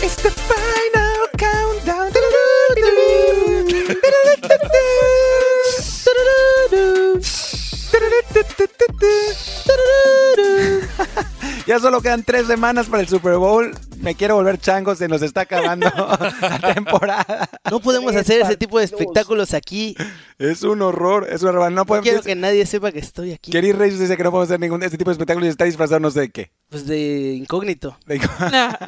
It's the final countdown. Ya solo quedan tres semanas para el Super Bowl. Me quiero volver chango, se nos está acabando la temporada. No podemos Tres hacer ese tipo de espectáculos aquí. Es un horror, es un horror. No No podemos. quiero que nadie sepa que estoy aquí. Kerry Reyes dice que no podemos hacer ningún este tipo de espectáculos y está disfrazado no sé de qué. Pues de incógnito. De-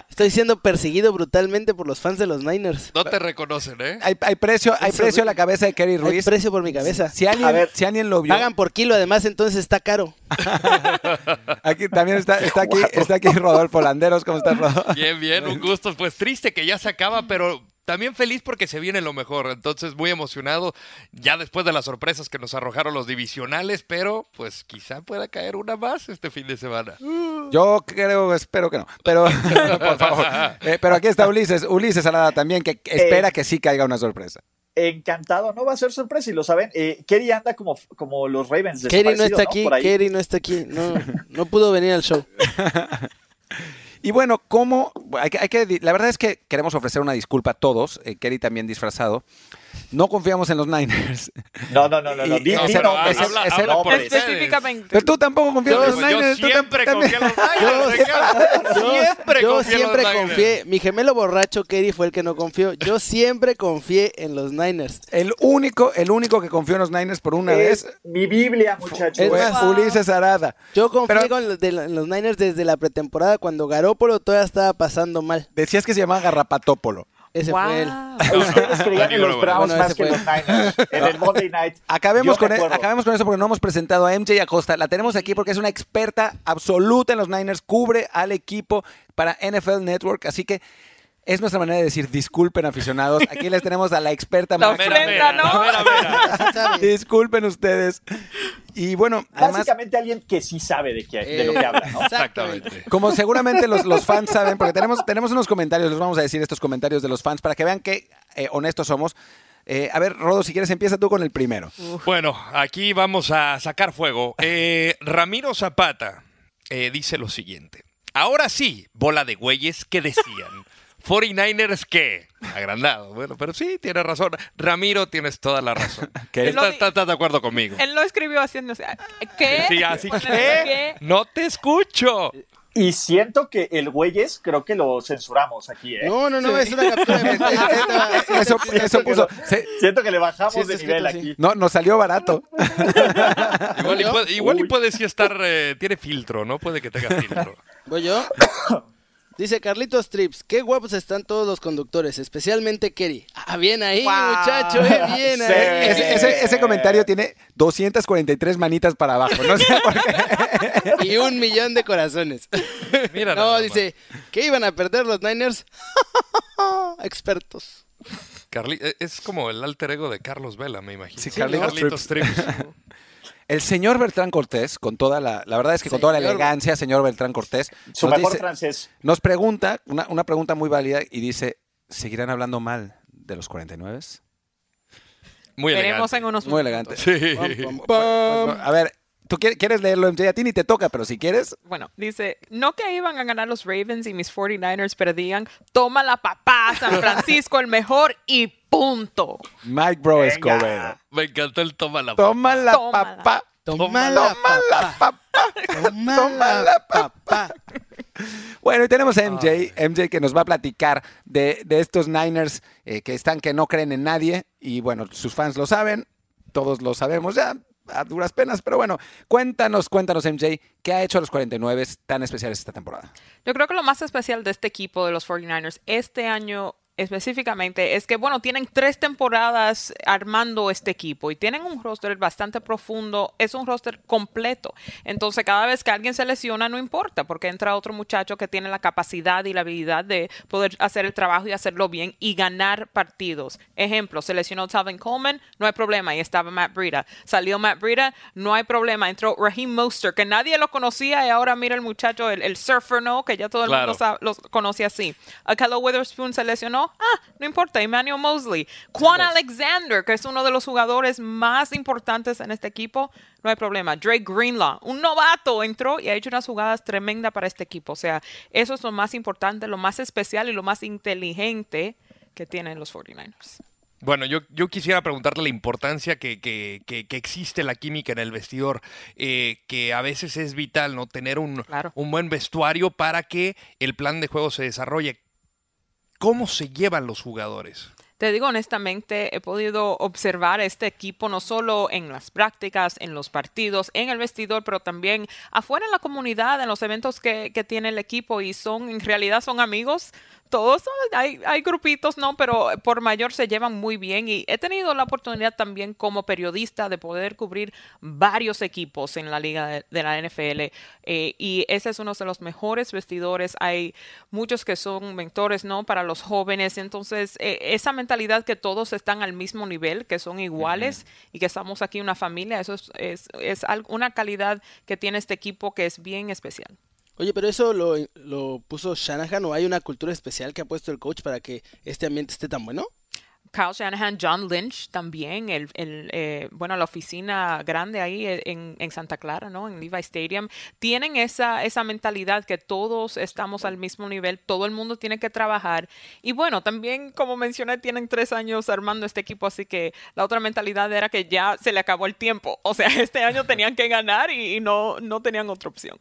Estoy siendo perseguido brutalmente por los fans de los Niners. No te reconocen, ¿eh? hay, hay precio, hay precio a la cabeza de Kerry Hay Ruiz. precio por mi cabeza. Si alguien, A ver. si alguien lo vio, Pagan por kilo, además, entonces está caro. aquí también está, está aquí, está aquí Rodolfo Landeros. ¿Cómo estás, Rodolfo? Bien, bien, un gusto. Pues triste que ya se acaba, pero también feliz porque se viene lo mejor. Entonces, muy emocionado ya después de las sorpresas que nos arrojaron los divisionales, pero pues quizá pueda caer una más este fin de semana. Yo creo, espero que no. Pero, por favor. Eh, pero aquí está Ulises, Ulises Alada también, que espera que sí caiga una sorpresa. Encantado, no va a ser sorpresa y lo saben. Eh, Kerry anda como, como los Ravens. Kerry no está aquí. Kerry no está aquí. No, no pudo venir al show. Y bueno, ¿cómo? Hay que, hay que la verdad es que queremos ofrecer una disculpa a todos, eh, Kerry también disfrazado. No confiamos en los Niners. No, no, no, no. no. Y- nombres. habla- habla por. Específicamente. Pero tú tampoco confías en los yo Niners. tú siempre también. confío en los Niners. Yo, Siempre yo en siempre confié. Mi gemelo borracho, Kerry, fue el que no confió. Yo siempre confié en los Niners. El único, el único que confió en los Niners por una Es vez mi Biblia, muchachos. Es Ulises Arada. Yo confié Pero- con los, de en los Niners desde la pretemporada cuando Garópolo todavía estaba pasando mal. Decías que se llamaba Garrapatópolo. Ese Wow. fue él. Ustedes creían en los Bueno, Browns bueno, más ese que fue. los Niners en el Monday Night. Acabemos con, e- acuerdo. acabemos con eso porque no hemos presentado a MJ Acosta. La tenemos aquí porque es una experta absoluta en los Niners, cubre al equipo para NFL Network, así que es nuestra manera de decir disculpen aficionados. Aquí les tenemos a la experta La ofrenda, ¿no? Disculpen ustedes. Y bueno, además, Básicamente alguien que sí sabe de, qué, de lo Eh, que habla, ¿no? Exactamente. como seguramente los, los fans saben, porque tenemos, tenemos unos comentarios, les vamos a decir estos comentarios de los fans para que vean qué eh, honestos somos. Eh, a ver, Rodo, si quieres, empieza tú con el primero. Bueno, aquí vamos a sacar fuego. Eh, Ramiro Zapata eh, dice lo siguiente. Ahora sí, bola de güeyes, ¿qué decían? 49ers qué? Agrandado. Bueno, pero sí, tienes razón. Ramiro, tienes toda la razón. ¿Qué? ¿Estás, estás- estás de acuerdo conmigo? Él lo escribió haciendo. ¿Qué? Sí, así que no te escucho. Y siento que el güeyes creo que lo censuramos aquí, ¿eh? No, no, no, es una captura de. Eso, eso puso. se- Siento que le bajamos Sí, está de nivel escrito aquí. no, nos salió barato. Igual, y puede, igual y puede sí estar, eh, tiene filtro, ¿no? Puede que tenga filtro. Voy yo. Dice Carlitos Trips, qué guapos están todos los conductores, especialmente Kerry. Ah, bien ahí, Wow. muchacho, eh, bien Sí. ahí. Ese, ese- ese comentario tiene 243 manitas para abajo. No sé por qué. Y un millón de corazones. Mira No, dice, ¿qué iban a perder los Niners? Expertos. Carli- eh, es como el alter ego de Carlos Vela, me imagino. Sí, Carlitos Trips. El señor Beltrán Cortés, con toda la. La verdad es que con toda la elegancia, señor Beltrán Cortés, Su nos, mejor dice- francés. nos pregunta, una, una pregunta muy válida, y dice: ¿seguirán hablando mal de los 49? Muy Veremos elegante. en unos Muy minutos. elegante. Sí. Pam, pam, pam. A ver, ¿tú quieres, leerlo? MJ? A ti ni te toca, pero si quieres. Bueno, dice, no que iban a ganar los Ravens y mis 49ers perdían, toma la papá, San Francisco el mejor y punto. Mike Bro. Escobedo. Me encantó el toma la Toma la papá. Toma la papá. Toma Toma la papá. Bueno, y tenemos a MJ, MJ que nos va a platicar de, de estos Niners eh, que están que no creen en nadie. Y bueno, sus fans lo saben, todos lo sabemos ya, a duras penas. Pero bueno, cuéntanos, cuéntanos, MJ, ¿qué ha hecho a los 49 tan especiales esta temporada? Yo creo que lo más especial de este equipo de los 49ers este año específicamente es que, bueno, tienen tres temporadas armando este equipo y tienen un roster bastante profundo, es un roster completo. Entonces, cada vez que alguien se lesiona, no importa, porque entra otro muchacho que tiene la capacidad y la habilidad de poder hacer el trabajo y hacerlo bien y ganar partidos. Ejemplo, se lesionó Talvin Coleman, no hay problema, y estaba Matt Breida. Salió Matt Breida, no hay problema. Entró Raheem Mostert, que nadie lo conocía y ahora mira el muchacho, el, el surfer, ¿no? Que ya todo el Claro. mundo sabe, los conoce así. Akello Witherspoon se lesionó, Ah, no importa. Emmanuel Mosley. Quan Alexander, que es uno de los jugadores más importantes en este equipo, no hay problema. Drake Greenlaw, un novato, entró y ha hecho unas jugadas tremendas para este equipo. O sea, eso es lo más importante, lo más especial y lo más inteligente que tienen los 49ers. Bueno, yo, yo quisiera preguntarle la importancia que, que, que, que existe la química en el vestidor, eh, que a veces es vital no tener un, Claro. un buen vestuario para que el plan de juego se desarrolle. ¿Cómo se llevan los jugadores? Te digo honestamente, he podido observar este equipo no solo en las prácticas, en los partidos, en el vestidor, pero también afuera en la comunidad, en los eventos que, que tiene el equipo y son, en realidad son amigos. Todos hay, hay grupitos, ¿no? Pero por mayor se llevan muy bien y he tenido la oportunidad también como periodista de poder cubrir varios equipos en la liga de, de la NFL eh, y ese es uno de los mejores vestidores. Hay muchos que son mentores, ¿no? Para los jóvenes. Entonces, eh, esa mentalidad que todos están al mismo nivel, que son iguales y que estamos aquí una familia, eso es, es, es una calidad que tiene este equipo que es bien especial. Oye, pero eso lo, lo puso Shanahan o hay una cultura especial que ha puesto el coach para que este ambiente esté tan bueno. Kyle Shanahan, John Lynch también, el, el, eh, bueno, la oficina grande ahí eh, en, en Santa Clara, ¿no? En Levi Stadium, tienen esa, esa mentalidad que todos estamos al mismo nivel, todo el mundo tiene que trabajar. Y bueno, también, como mencioné, tienen tres años armando este equipo, así que la otra mentalidad era que ya se le acabó el tiempo. O sea, este año tenían que ganar y, y no, no tenían otra opción.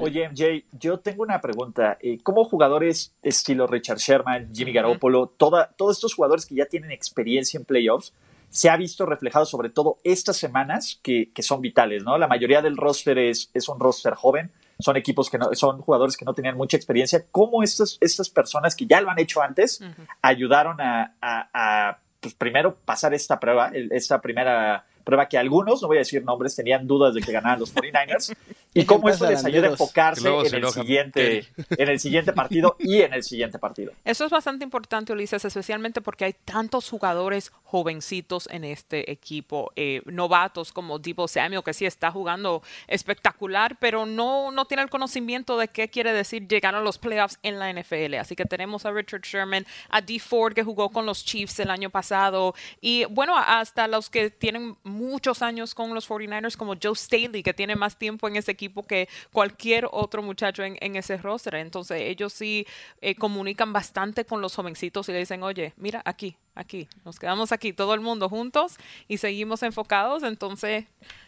Oye, MJ, yo tengo una pregunta. Eh, ¿Cómo jugadores estilo Richard Sherman, Jimmy Garoppolo, toda, todos estos jugadores que ya tienen experiencia en playoffs, se ha visto reflejado sobre todo estas semanas que, que son vitales, ¿no? La mayoría del roster es, es un roster joven, son equipos que no, son jugadores que no tenían mucha experiencia. ¿Cómo estas, estas personas que ya lo han hecho antes ayudaron a, a- a, pues primero pasar esta prueba, esta primera prueba que algunos, no voy a decir nombres, tenían dudas de que ganaran los 49ers, y cómo pasar les ayuda a enfocarse en el, siguiente, en el siguiente partido y en el siguiente partido. Eso es bastante importante, Ulises, especialmente porque hay tantos jugadores jovencitos en este equipo, eh, novatos como Debo Samuel, que sí está jugando espectacular, pero no, no tiene el conocimiento de qué quiere decir llegar a los playoffs en la NFL. Así que tenemos a Richard Sherman, a Dee Ford, que jugó con los Chiefs el año pasado, y bueno, hasta los que tienen muchos años con los 49ers, como Joe Staley, que tiene más tiempo en ese equipo que cualquier otro muchacho en, ese roster. Entonces, ellos sí eh, comunican bastante con los jovencitos y le dicen, oye, mira, aquí, aquí, nos quedamos aquí, todo el mundo juntos y seguimos enfocados. Entonces,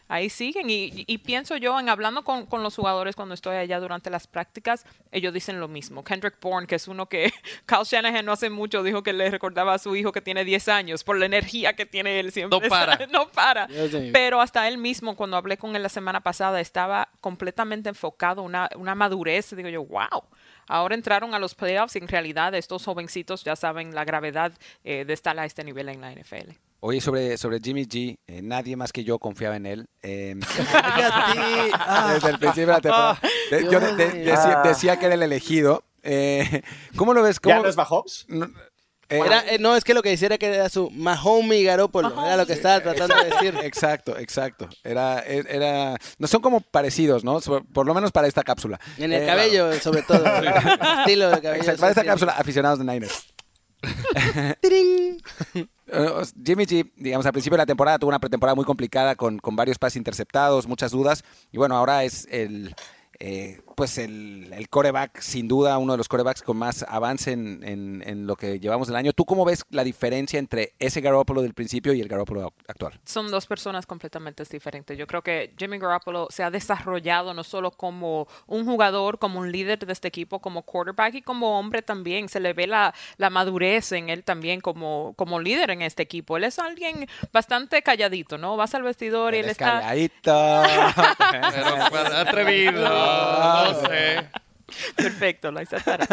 ahí siguen. Y, y pienso yo, en hablando con, con los jugadores cuando estoy allá durante las prácticas, ellos dicen lo mismo. Kendrick Bourne, que es uno que Kyle Shanahan no hace mucho dijo que le recordaba a su hijo que tiene 10 años por la energía que tiene él siempre. No para. no para. Pero hasta él mismo, cuando hablé con él la semana pasada, estaba completamente enfocado, una, una madurez. Digo yo, wow. Ahora entraron a los playoffs y en realidad estos jovencitos ya saben la gravedad eh, de estar a este nivel en la NFL. Oye, sobre, sobre Jimmy G, eh, nadie más que yo confiaba en él. Eh, ah, desde el principio de la temporada. De- yo de- de- Dios decía, que era el elegido. Eh, ¿Cómo lo ves? ¿Ya ¿Cómo, no es Mahomes? no, eh, era- eh, no, es que lo que decía era que era su Mahomey Garoppolo. Era lo que estaba tratando de decir. Exacto, exacto. Era, e- era, no son como parecidos, ¿no? Por lo menos para esta cápsula. En el Eh, cabello, sobre todo. Estilo de cabello. Exacto, para esta cápsula, aficionados de Niners. Eh, Jimmy G, digamos, al principio de la temporada tuvo una pretemporada muy complicada con, con varios pases interceptados, muchas dudas. Y bueno, ahora es el, eh, pues el, el coreback, sin duda, uno de los corebacks con más avance en, en- en lo que llevamos del año. ¿Tú cómo ves la diferencia entre ese Garoppolo del principio y el Garoppolo actual? son dos personas completamente diferentes. Yo creo que Jimmy Garoppolo se ha desarrollado no solo como un jugador, como un líder de este equipo, como quarterback y como hombre también. Se le ve la, la madurez en él también como, como líder en este equipo. Él es alguien bastante calladito, ¿no? Vas al vestidor y él está... calladito. Pero, atrevido, no sé. Perfecto, lo hice para-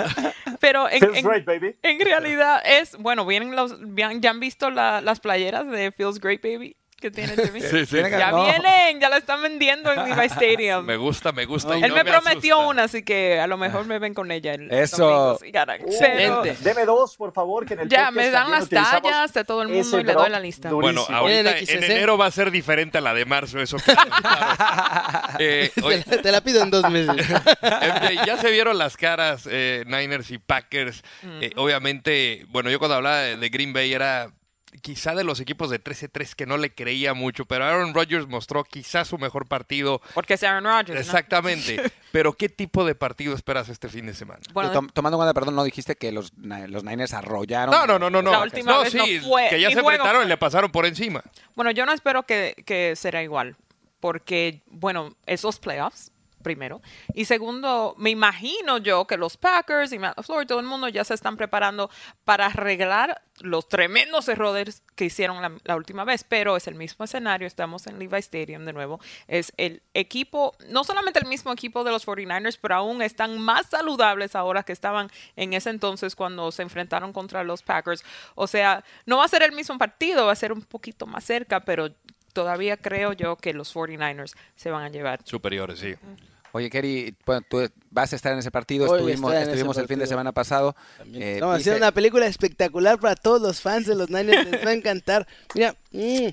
Pero en, en- great, baby. en realidad es, bueno, vienen los, ya han- ya han visto la- las playeras de Feels Great Baby. Que tiene Jimmy. Sí, sí. Tiene que- Ya No. vienen, ya la están vendiendo en Levi Stadium. Me gusta, me gusta. y Él no me prometió asusta. una, así que a lo mejor me ven con ella el Eso. Pero Excelente. Deme dos, por favor, que en el ya me dan las tallas de todo el mundo y le doy la lista. durísimo. Bueno, ahorita En enero va a ser diferente a la de marzo, eso. Eh, Te, la- pido en dos meses. Ya se vieron las caras eh, Niners y Packers. Eh, obviamente, bueno, yo cuando hablaba de Green Bay era quizá de los equipos de 13-3 que no le creía mucho, pero Aaron Rodgers mostró quizá su mejor partido. Porque es Aaron Rodgers. ¿no? Exactamente. Pero ¿qué tipo de partido esperas este fin de semana? Bueno, tom- tomando en cuenta, perdón, no dijiste que los, los Niners arrollaron. No, no, no, no, no. La última no, vez sí, no fue, que ya se enfrentaron y le pasaron por encima. Bueno, yo no espero que, que será igual, porque, bueno, esos playoffs, primero. Y segundo, me imagino yo que los Packers y Matt LaFleur y todo el mundo ya se están preparando para arreglar los tremendos errores que hicieron la, la última vez, pero es el mismo escenario, estamos en Levi Stadium de nuevo, es el equipo, no solamente el mismo equipo de los 49ers, pero aún están más saludables ahora que estaban en ese entonces cuando se enfrentaron contra los Packers. O sea, no va a ser el mismo partido, va a ser un poquito más cerca, pero todavía creo yo que los 49ers se van a llevar. Superiores, sí. Oye, Kerry, bueno, tú vas a estar en ese partido. A Estuvimos, ese estuvimos el fin de semana pasado. Eh, Estamos dice- haciendo una película espectacular para todos los fans de los Niners. Les va a encantar. Mira, mm,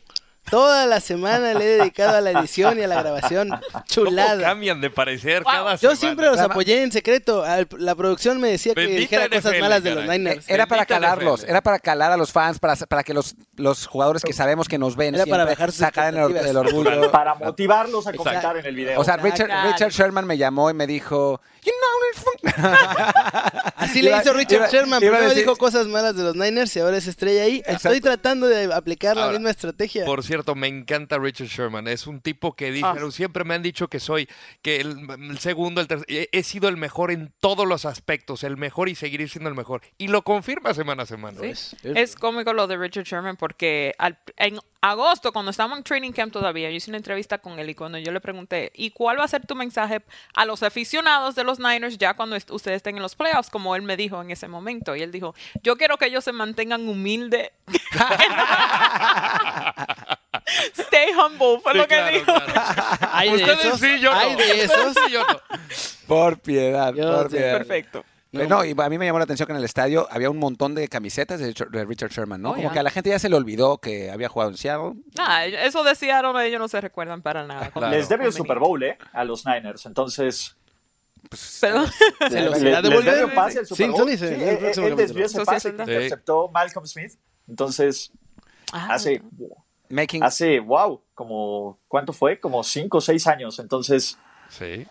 toda la semana le he dedicado a la edición y a la grabación. ¿Cómo Chulada. cambian de parecer Wow. cada Yo semana? siempre los apoyé en secreto. Al- La producción me decía que dijera cosas malas de los. Niners. Era para calarlos, NFL. era para calar a los fans, para, para que los, los jugadores que sabemos que nos ven Era para siempre bajar sacaran el, el orgullo. Para motivarlos a comentar en el video. O sea. Richard, Richard Sherman me llamó y me dijo, you know, it's fun". Así le hizo Richard iba- Sherman. iba Primero decir- dijo cosas malas de los Niners y ahora es estrella ahí. Estoy tratando de aplicar la misma estrategia. Por cierto, me encanta Richard Sherman. Es un tipo que dijeron, siempre me han dicho que soy que el, el segundo, el tercer, he, he sido el mejor en todos los aspectos, el mejor y seguiré siendo el mejor. Y lo confirma semana a semana. Sí. Es cómico lo de Richard Sherman porque al- en agosto, cuando estábamos en training camp todavía, yo hice una entrevista con él y cuando yo le pregunté, ¿y cuál va a ser tu mensaje a los aficionados de los Niners ya cuando est- ustedes estén en los playoffs? Como él me dijo en ese momento. Y él dijo, yo quiero que ellos se mantengan humildes. Stay humble, fue Sí, lo que claro, dijo. claro. Hay de Ustedes esos. sí, yo no. Hay de esos. Sí, yo no. Por piedad, Yo por piedad. Perfecto. Eh, No, y a mí me llamó la atención que en el estadio había un montón de camisetas de Richard- Sherman, ¿no? Oh, Como ya. que a la gente ya se le olvidó que había jugado en Seattle. Nah, eso de Seattle ellos no se recuerdan para nada. Claro. Les debe un Conveniente. Super Bowl, ¿eh? A los Niners. Entonces, Perdón. Se los le- devolver. debe un pase al Super Sí, Bowl. Sí, se- el él, él desvió ese sí pase que interceptó Malcolm Smith. Entonces, Ah, hace, Making, hace, wow, como, ¿cuánto fue? Como cinco o seis años. Entonces, Sí.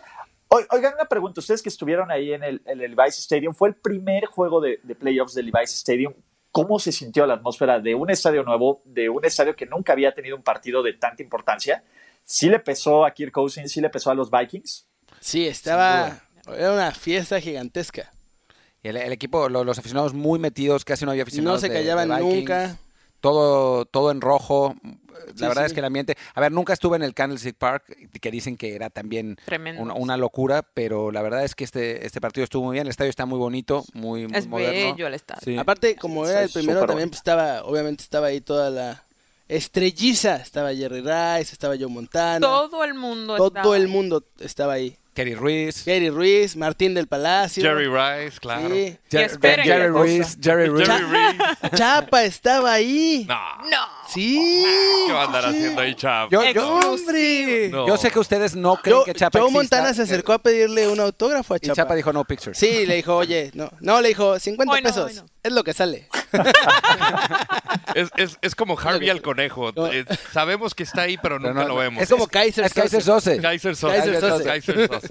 Oi- Oigan, una pregunta. Ustedes que estuvieron ahí en el, en el Levi's Stadium, fue el primer juego de, de playoffs del Levi's Stadium. ¿Cómo se sintió la atmósfera de un estadio nuevo, de un estadio que nunca había tenido un partido de tanta importancia? ¿Sí le pesó a Kirk Cousins? ¿Sí le pesó a los Vikings? Sí, estaba. Era una fiesta gigantesca. y el, el equipo, lo- los aficionados muy metidos, casi no había aficionados. No se de- de callaban nunca. Todo, todo en rojo. La Sí, verdad sí. es que el ambiente. A ver, nunca estuve en el Candlestick Park, que dicen que era también una, una locura, pero la verdad es que este, este partido estuvo muy bien. El estadio está muy bonito, muy, muy Es moderno. bello el estadio. Sí. Aparte, como era el primero, también pues, estaba, obviamente estaba ahí toda la estrelliza. Estaba Jerry Rice, estaba Joe Montana. Todo el mundo todo estaba el ahí. mundo estaba ahí. Kerry Ruiz. Gary Ruiz, Martín del Palacio. Jerry Rice, claro. Sí. Y esperen. Jerry Ruiz. Jerry Ruiz. Jerry Reese. Chapa estaba ahí. No. No. Sí. ¿Qué va a andar haciendo ahí, chavo? Yo, yo, ¡Hombre! No. yo sé que ustedes no creen que Chapa Joe exista. Montana se acercó a pedirle un autógrafo a Y Chapa. Chapa dijo no pictures. Sí, le dijo, oye, no, no, le dijo 50 Hoy no, pesos. hoy no. Es lo que sale. Es, es, es como Harvey al conejo. No. Eh, sabemos que está ahí, pero nunca no, lo vemos. Es como Kaiser Es Kaiser. Sose. Kaiser Sose. Kaiser Sose. Kaiser Sose.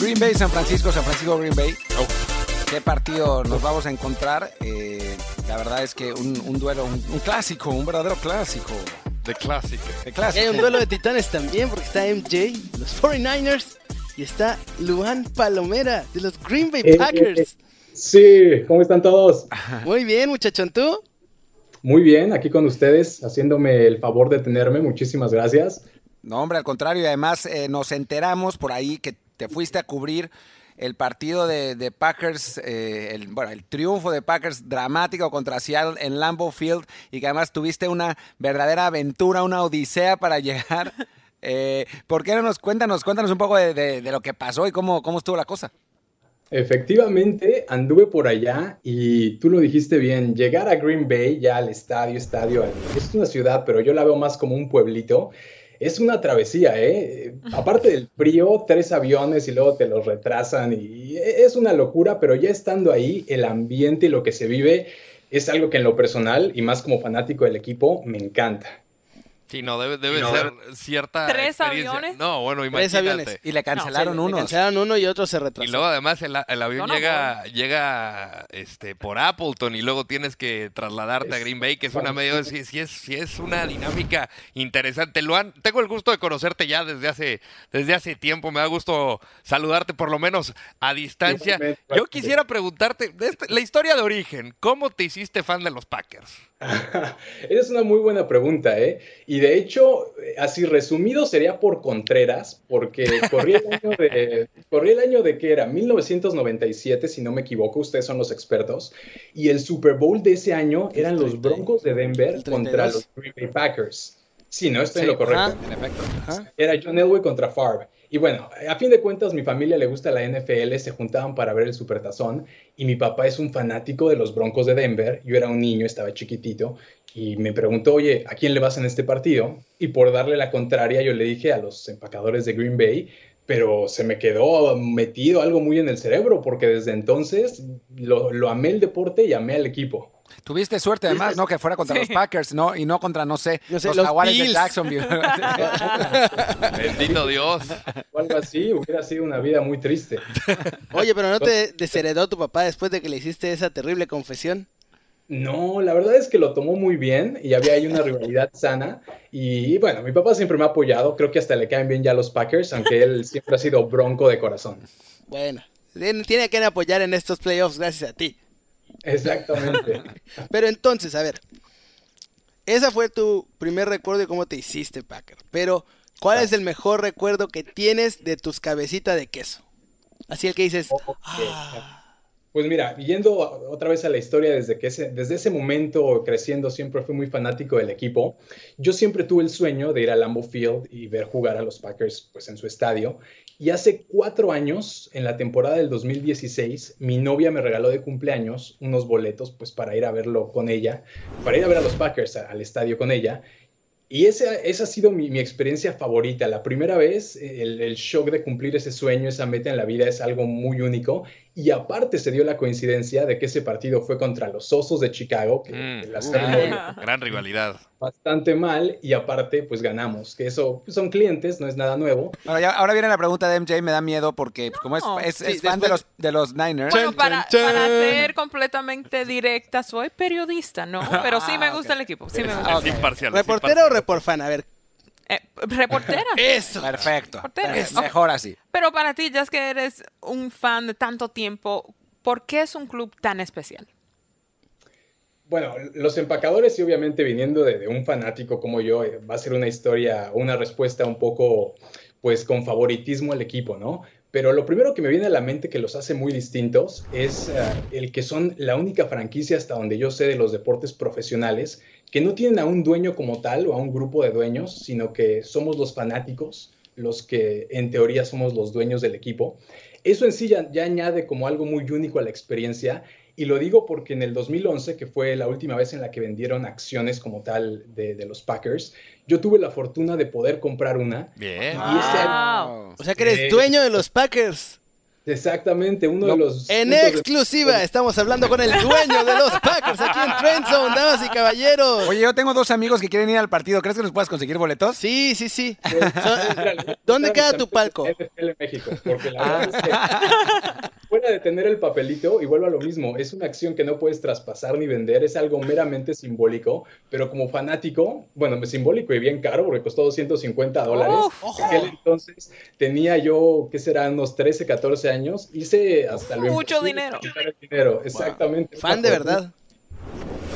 Green Bay, San Francisco, San Francisco, Green Bay. Oh. ¿Qué partido nos vamos a encontrar? Eh, la verdad es que un, un duelo, un, un clásico, un verdadero clásico. The Classic. De clásico. hay un duelo de titanes también, porque está MJ, los 49ers, y está Luan Palomera, de los Green Bay Eh, Packers. Sí, ¿cómo están todos? Muy bien, muchachón, ¿tú? Muy bien, aquí con ustedes, haciéndome el favor de tenerme. Muchísimas gracias. No, hombre, al contrario. Y además eh, nos enteramos por ahí que te fuiste a cubrir el partido de, Packers, eh, el, bueno, el triunfo de Packers dramático contra Seattle en Lambeau Field y que además tuviste una verdadera aventura, una odisea para llegar. Eh, ¿Por qué no nos cuéntanos, cuéntanos un poco de, de- lo que pasó y cómo, cómo estuvo la cosa? Efectivamente, anduve por allá y tú lo dijiste bien, llegar a Green Bay, ya al estadio, estadio, es una ciudad, pero yo la veo más como un pueblito. Es una travesía, ¿eh? Aparte del frío, tres aviones y luego te los retrasan y es una locura, pero ya estando ahí, el ambiente y lo que se vive es algo que en lo personal y más como fanático del equipo me encanta. Sí, no, debe, debe No. ser cierta ¿Tres aviones? No, bueno, Tres imagínate. aviones. Y le cancelaron Le unos. cancelaron uno y otro se Y retrasó. luego además el, el avión no llega, llega este, por Appleton y luego tienes que trasladarte a Green Bay, que es una medio, sí, sí es, sí es una dinámica interesante. Lo han, tengo el gusto de conocerte ya desde hace, desde hace tiempo, me da gusto saludarte por lo menos a distancia. Yo quisiera preguntarte, de este- la historia de origen, ¿cómo te hiciste fan de los Packers? Esa es una muy buena pregunta, ¿eh? Y de hecho, así resumido sería por Contreras, porque corrí el año de, corrí el año de que era 1997, si no me equivoco, ustedes son los expertos, y el Super Bowl de ese año eran los 30, Broncos de Denver contra 32. los Green Bay Packers. Sí, ¿no? Estoy en lo correcto. Era John Elway contra Favre. Y bueno, a fin de cuentas, mi familia le gusta la NFL, se juntaban para ver el Supertazón y mi papá es un fanático de los Broncos de Denver. Yo era un niño, estaba chiquitito y me preguntó, oye, ¿a quién le vas en este partido? Y por darle la contraria, yo le dije a los empacadores de Green Bay, pero se me quedó metido algo muy en el cerebro porque desde entonces lo, lo amé el deporte y amé al equipo. Tuviste suerte además, ¿no? Que fuera contra Sí. los Packers, ¿no? Y no contra, no sé, No sé, los, los Jaguares de. Jacksonville. Bendito Dios. O algo así, hubiera sido una vida muy triste. Oye, pero ¿no te desheredó tu papá después de que le hiciste esa terrible confesión? No, la verdad es que lo tomó muy bien y había ahí una rivalidad sana. Y bueno, mi papá siempre me ha apoyado, creo que hasta le caen bien ya los Packers, aunque él siempre ha sido bronco de corazón. Bueno, tiene tiene que apoyar en estos playoffs gracias a ti. Exactamente. Pero entonces, a ver, ese fue tu primer recuerdo de cómo te hiciste Packer. Pero, ¿cuál es el mejor recuerdo que tienes de tus cabecitas de queso? Así el que dices, ah, Pues mira, yendo otra vez a la historia, desde, que ese, desde ese momento creciendo siempre fui muy fanático del equipo. Yo siempre tuve el sueño de ir a Lambeau Field y ver jugar a los Packers pues, en su estadio. Y hace cuatro años, en la temporada del 2016, mi novia me regaló de cumpleaños unos boletos pues, para ir a verlo con ella, para ir a ver a los Packers al estadio con ella. Y esa, esa ha sido mi, mi experiencia favorita. La primera vez, el, el shock de cumplir ese sueño, esa meta en la vida es algo muy único. Y aparte se dio la coincidencia de que ese partido fue contra los Osos de Chicago, que Mm. que la serie Ah. Gran rivalidad. bastante mal, y aparte pues ganamos, que eso pues, son clientes, no es nada nuevo. Ya- ahora viene la pregunta de MJ, me da miedo porque pues, como es, No. es, Sí, es fan de los, de los Niners. Bueno, para, para ser completamente directa, soy periodista, ¿no? Pero sí me Ah, gusta el equipo. Sí me gusta. ok. Es imparcial. es ¿reportero o imparcial. reporfan? A ver, Eh, reportera. eso. Perfecto. Perfecto. Ok. Mejor así. Pero para ti, ya es que eres un fan de tanto tiempo, ¿por qué es un club tan especial? Bueno, los empacadores y obviamente viniendo de, de un fanático como yo, eh, va a ser una historia, una respuesta un poco, pues con favoritismo al equipo, ¿no? Pero lo primero que me viene a la mente que los hace muy distintos es eh, el que son la única franquicia hasta donde yo sé de los deportes profesionales que no tienen a un dueño como tal o a un grupo de dueños, sino que somos los fanáticos los que en teoría somos los dueños del equipo. Eso en sí ya, ya añade como algo muy único a la experiencia y lo digo porque en el 2011, que fue la última vez en la que vendieron acciones como tal de, de los Packers, yo tuve la fortuna de poder comprar una. Bien. Y ese año- Wow. O sea que eres dueño de los Packers. Exactamente, uno No, de los... En de- exclusiva, estamos hablando con el dueño de los Packers aquí en Trend Zone, damas y caballeros. Oye, yo tengo dos amigos que quieren ir al partido. ¿Crees que nos puedas conseguir boletos? Sí, sí, sí. ¿Dónde queda tu palco? NFL México, porque la verdad es que fuera de tener el papelito, y vuelvo a lo mismo, es una acción que no puedes traspasar ni vender, es algo meramente simbólico, pero como fanático, bueno, simbólico y bien caro, porque costó 250 dólares. En aquel entonces tenía yo, ¿qué será? Unos 13, 14 años, hice hasta lo Mucho dinero. exactamente. Fan de verdad.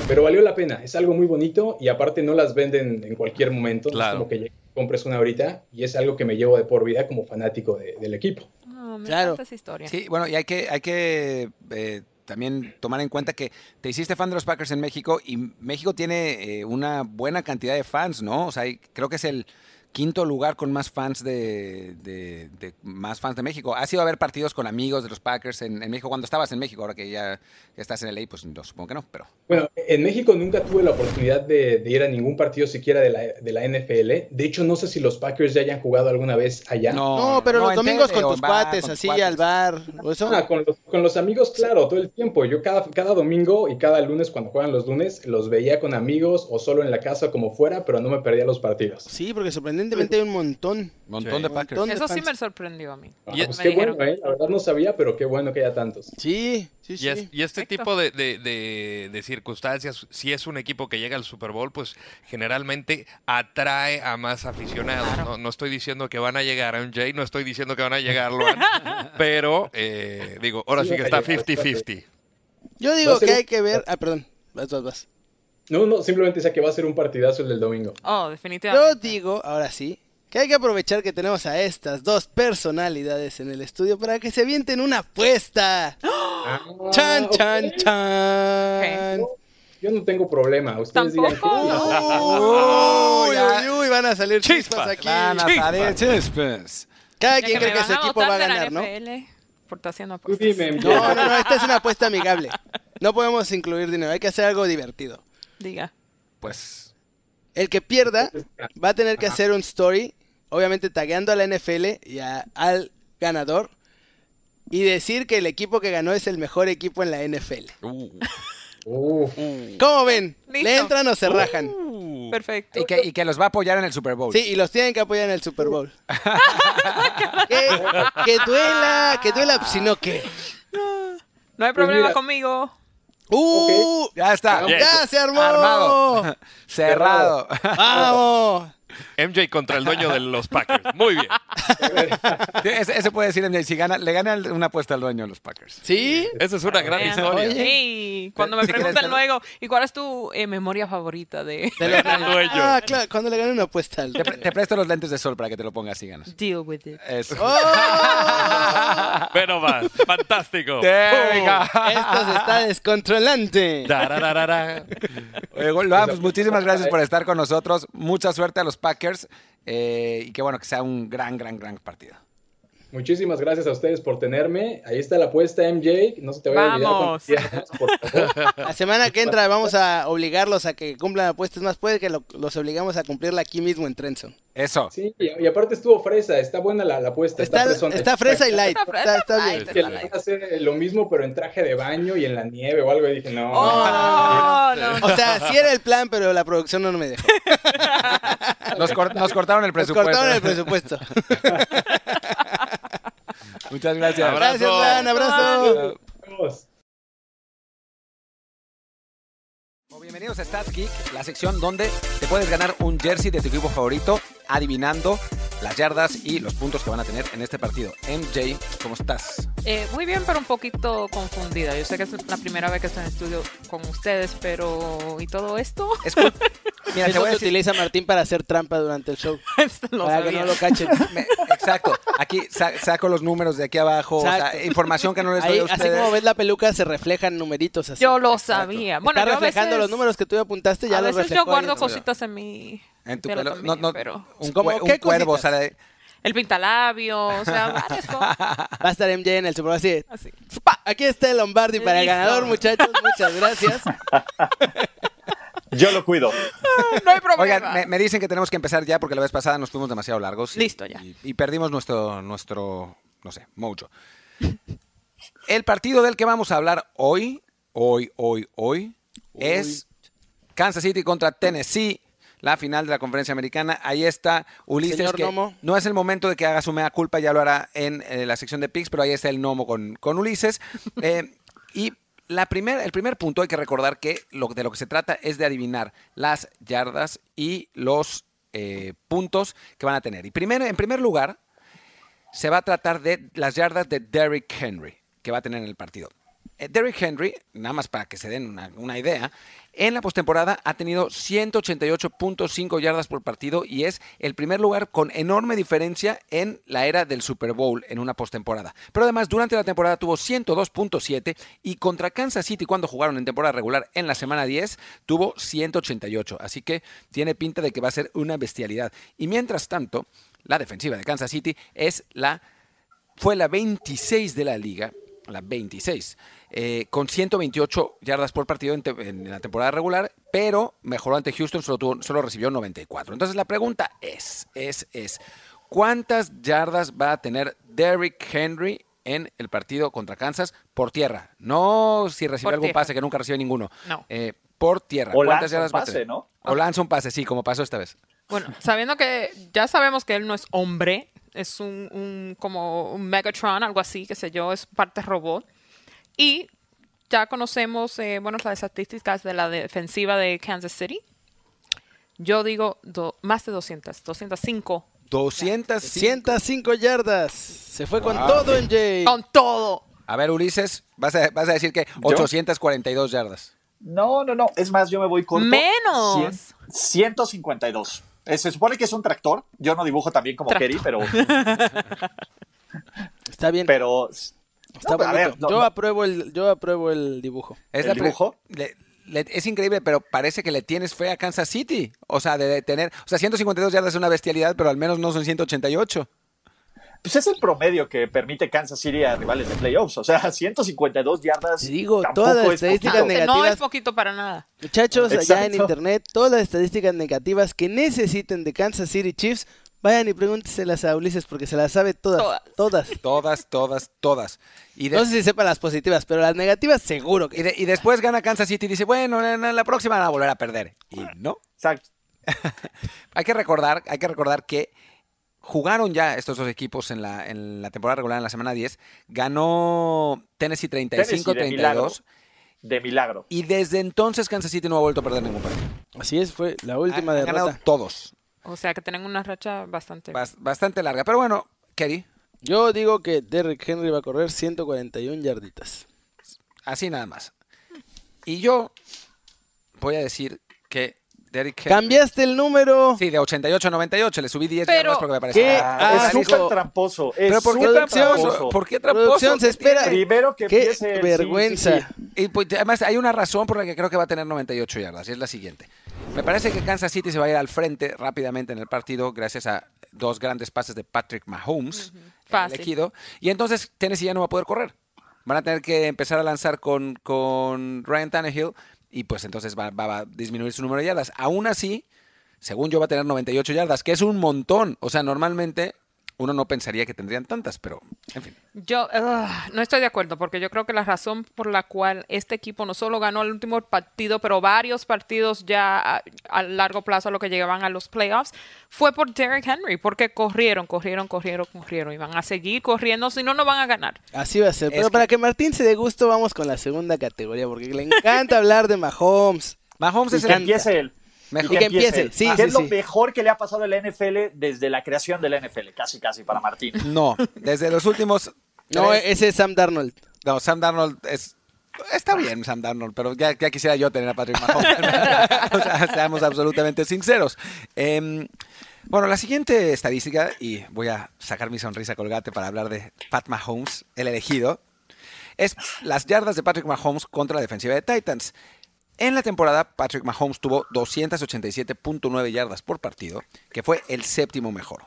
pero valió la pena, es algo muy bonito y aparte no las venden en cualquier momento, Claro. es como que compres una ahorita y es algo que me llevo de por vida como fanático de- del equipo. Ah, me Claro. encanta esa historia. Sí, bueno, y hay que, hay que eh, también tomar en cuenta que te hiciste fan de los Packers en México y México tiene eh, una buena cantidad de fans, ¿no? O sea, hay- creo que es el quinto lugar con más fans de, de- de- más fans de México. ¿Has ido a ver partidos con amigos de los Packers en, en México cuando estabas en México? Ahora que ya estás en LA, pues no, supongo que no, pero... Bueno, en México nunca tuve la oportunidad de, de ir a ningún partido siquiera de la, de la NFL. De hecho, no sé si los Packers ya hayan jugado alguna vez allá. No, pero los domingos tele con tus bar, cuates, con tus así cuates. al bar. O eso. Ah, con los, con los amigos, claro, todo el tiempo. Yo cada, cada domingo y cada lunes, cuando juegan los lunes, los veía con amigos o solo en la casa como fuera, pero no me perdía los partidos. Sí, porque sorprendentemente hay un montón. Montón Sí. de Packers. Montón. Eso sí me sorprendió a mí. Ah, Y- pues qué dijeron. bueno, ¿eh? La verdad no sabía, pero qué bueno que haya tantos. Sí, sí, sí. Y, es- y este Perfecto. tipo de, de- de- de circunstancias, si es un equipo que llega al Super Bowl, pues generalmente atrae a más aficionados. No, no estoy diciendo que van a llegar a un Jay, no estoy diciendo que van a llegar Luan, pero eh, digo, ahora sí que está 50-50. Yo digo a que hay que ver. Ah, perdón. Vas, vas, vas. No, no, simplemente sé que va a ser un partidazo el del domingo. Oh, Yo definitivamente. digo, ahora sí, que hay que aprovechar que tenemos a estas dos personalidades en el estudio para que se avienten una apuesta. Ah, Chan, ok. chan, chan. Yo no tengo problema. Ustedes digan que- Tampoco. Uy, uy, uy, van a salir chispas Chispas. aquí. Van a salir chispas. Cada Ya quien cree que su equipo va a ganar, ¿no? Por haciendo No, no, no, esta es una apuesta amigable. No podemos incluir dinero, hay que hacer algo divertido. Diga. Pues El que pierda va a tener que hacer un story, obviamente tagueando a la NFL y a- al ganador, y decir que el equipo que ganó es el mejor equipo en la NFL. Uh, Uf, ¿Cómo ven? ¿Le Listo. entran o se rajan? uh. Perfecto. y que, y que los va a apoyar en el Super Bowl. Sí, y los tienen que apoyar en el Super Bowl. que, que duela, que duela, si no que. No hay problema mira. conmigo. ¡Uh! Ya está. Bien. ¡Ya se armó! Armado. Cerrado. ¡Vamos! MJ contra el dueño de los Packers. Muy bien. Sí, ese, ese puede decir MJ, si gana, le gana una apuesta al dueño de los Packers. ¿Sí? Esa es una gran historia. Oye. Ey, cuando me Si preguntan luego, ¿y cuál es tu eh, memoria favorita de De los- dueño. Ah, claro, cuando le ganan una apuesta al... Te, pre- te presto los lentes de sol para que te lo pongas y ganas. Deal with it? Eso. ¡Oh! Pero más. Fantástico. Esto se está descontrolante. Tarararara. Oye, Loa, pues muchísimas gracias por estar con nosotros. Mucha suerte a los Packers. Eh, y que bueno, que sea un gran, gran, gran partido. Muchísimas gracias a ustedes por tenerme. Ahí está la apuesta, MJ. No se te vaya a olvidar. Por favor. La semana que entra vamos a obligarlos a que cumplan apuestas más. Puede que lo- los obligamos a cumplirla aquí mismo en Trenson. Eso. Sí, y, y aparte estuvo fresa. Está buena la, la apuesta. Está, fresa y light. Está Está, bien. Que le hacer lo mismo, pero en traje de baño y en la nieve o algo. Y dije, no. Oh, no. O sea, sí era el plan, pero la producción no me dejó. Nos, cor- nos cortaron el Nos presupuesto. cortaron el presupuesto. Muchas gracias. Abrazo. Gracias, Dan. Abrazo. Vamos. Bienvenidos a Stats Geek, la sección donde te puedes ganar un jersey de tu equipo favorito adivinando las yardas y los puntos que van a tener en este partido. MJ, ¿cómo estás? Eh, muy bien, pero un poquito confundida. Yo sé que es la primera vez que estoy en estudio con ustedes, pero ¿y todo esto? Es cool. Mira, Es te voy a que decir, utiliza Martín para hacer trampa durante el show. Lo para que sabía. no lo cachen. me- exacto, aquí sa- saco los números de aquí abajo, o sea, Exacto. información que no les doy Ahí, a así ustedes. como ves la peluca, se reflejan numeritos así. Yo lo sabía. Bueno, Está reflejando veces, los números que tú apuntaste, ya a los veces yo guardo cositas en mi En tu pelo pelo, también, no, no, pero un, ¿Cómo cue- un qué cuervo, o sea, de- el pintalabio, o sea, varias cosas. Va a estar MJ en el Super Bowl así. Así. Aquí está el Lombardi para el ganador, muchachos. Muchas gracias. Yo lo cuido. No hay problema. Oigan, me, me dicen que tenemos que empezar ya porque la vez pasada nos fuimos demasiado largos. y- Listo, ya. Y, y perdimos nuestro, nuestro, no sé, mojo. El partido del que vamos a hablar hoy, hoy, hoy, hoy, es Kansas City contra Tennessee, la final de la conferencia americana. Ahí está Ulises, que no es el momento de que haga su mea culpa, ya lo hará en eh, la sección de picks, pero ahí está el Nomo con, con Ulises. Eh, y la primer, el primer punto hay que recordar que lo, de lo que se trata es de adivinar las yardas y los eh, puntos que van a tener. Y primero, en primer lugar, se va a tratar de las yardas de Derrick Henry que va a tener en el partido. Eh, Derrick Henry, nada más para que se den una, una idea, en la postemporada ha tenido 188.5 yardas por partido y es el primer lugar con enorme diferencia en la era del Super Bowl en una postemporada. Pero además, durante la temporada tuvo 102.7 y contra Kansas City cuando jugaron en temporada regular en la semana 10 tuvo 188. Así que tiene pinta de que va a ser una bestialidad. Y mientras tanto, la defensiva de Kansas City es la fue la 26 de la liga, la 26, eh, con 128 yardas por partido en, la temporada regular, pero mejoró ante Houston, solo, tuvo- solo recibió 94. Entonces la pregunta es, es, es, ¿cuántas yardas va a tener Derrick Henry en el partido contra Kansas por tierra? No si recibe Por algún tierra. pase que nunca recibe ninguno. No. Eh, por tierra. O ¿Cuántas yardas va a pase, tener? ¿no? O lanza un pase, sí, como pasó esta vez. Bueno, sabiendo que ya sabemos que él no es hombre, es un, un- como un Megatron, algo así, qué sé yo, es parte robot. Y ya conocemos, eh, bueno, las estadísticas de la defensiva de Kansas City. Yo digo do- más de 200, 205. 200. 105 yardas. Se fue con todo MJ. Con todo. A ver, Ulises, vas a, vas a decir que 842 yardas. No, no, no. Es más, yo me voy corto. Menos. Cien- 152. Eh, Se supone que es un tractor. Yo no dibujo tan bien como Tractor. Kerry, pero. Está bien. pero Está no, pero a ver, no, yo, no. apruebo el, yo apruebo el dibujo. Es ¿El dibujo? le- le- es increíble, pero parece que le tienes fe a Kansas City. O sea, de tener. O sea, 152 yardas es una bestialidad, pero al menos no son 188. Pues es el promedio que permite Kansas City a rivales de playoffs. O sea, 152 yardas. Te digo, todas las es estadísticas negativas. No es poquito para nada. Muchachos, allá en internet, todas las estadísticas negativas que necesiten de Kansas City Chiefs, vayan y pregúnteselas a Ulises porque se las sabe todas. Todas. Todas. Todas, todas, todas. Y, de- No sé si sepan las positivas, pero las negativas seguro y, de- y después gana Kansas City y dice, bueno, en en la próxima van a volver a perder. Y no. Exacto. Hay que recordar, hay que recordar que jugaron ya estos dos equipos en la, en la temporada regular en la semana 10. Ganó Tennessee Tennessee, de 35-32. De milagro. Y desde entonces Kansas City no ha vuelto a perder ningún partido. Así es, fue la última han ganado derrota. todos. O sea que tienen una racha bastante. Bas- bastante larga. Pero bueno, Kerry, Yo digo que Derrick Henry va a correr 141 yarditas. así nada más. Y yo voy a decir que Derrick Henry... Cambiaste el número. Sí, de 88 a 98. Le subí 10 Pero, yardas porque me parecía... ¿qué? Ah, Ah, es súper tramposo. Es ¿Pero por qué tramposo? ¿Por qué tramposo? Producción, se ¿Qué espera. Primero que Qué empiece. vergüenza. sí, sí. Y pues, además hay una razón por la que creo que va a tener 98 yardas, y es la siguiente. Me parece que Kansas City se va a ir al frente rápidamente en el partido gracias a dos grandes pases de Patrick Mahomes, Fácil. elegido, y entonces Tennessee ya no va a poder correr. Van a tener que empezar a lanzar con, con Ryan Tannehill y pues entonces va, va a disminuir su número de yardas. Aún así, según yo va a tener 98 yardas, que es un montón. O sea, normalmente uno no pensaría que tendrían tantas, pero en fin. Yo ugh, no estoy de acuerdo porque yo creo que la razón por la cual este equipo no solo ganó el último partido, pero varios partidos ya a, a largo plazo a lo que llegaban a los playoffs, fue por Derrick Henry, porque corrieron, corrieron, corrieron, corrieron y van a seguir corriendo, si no, no van a ganar. Así va a ser. Es Pero que- para que Martín se dé gusto, vamos con la segunda categoría, porque le encanta hablar de Mahomes. Mahomes es el empiece él. Mejor. Y que empiece, sí, sí, es lo mejor que le ha pasado a la NFL desde la creación de la NFL, casi casi para Martín. No, desde los últimos. No, ese es Sam Darnold. No, Sam Darnold es. Está bien, Sam Darnold, pero ya, ya quisiera yo tener a Patrick Mahomes. o sea, seamos absolutamente sinceros. Em, bueno, la siguiente estadística, y voy a sacar mi sonrisa colgate para hablar de Pat Mahomes, el elegido, es las yardas de Patrick Mahomes contra la defensiva de Titans. En la temporada, Patrick Mahomes tuvo 287.9 yardas por partido, que fue el séptimo mejor.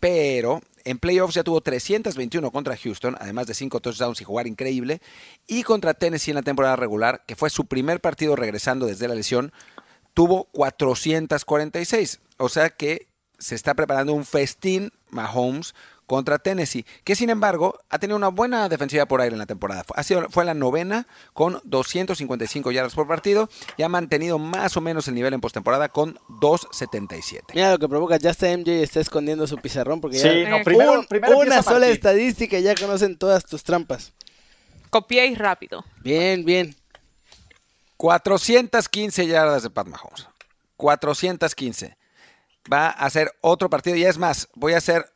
Pero en playoffs ya tuvo 321 contra Houston, además de 5 touchdowns y jugar increíble. Y contra Tennessee en la temporada regular, que fue su primer partido regresando desde la lesión, tuvo 446. O sea que se está preparando un festín Mahomes contra Tennessee, que sin embargo ha tenido una buena defensiva por aire en la temporada. Fue, ha sido, fue la novena con 255 yardas por partido y ha mantenido más o menos el nivel en postemporada con 277. Mira lo que provoca, ya está MJ está escondiendo su pizarrón porque Sí, ya no, primero, un- primero una sola Martín. estadística y ya conocen todas tus trampas. Copié y rápido. Bien, bien. 415 yardas de Pat Mahomes. 415. Va a hacer otro partido y es más, voy a hacer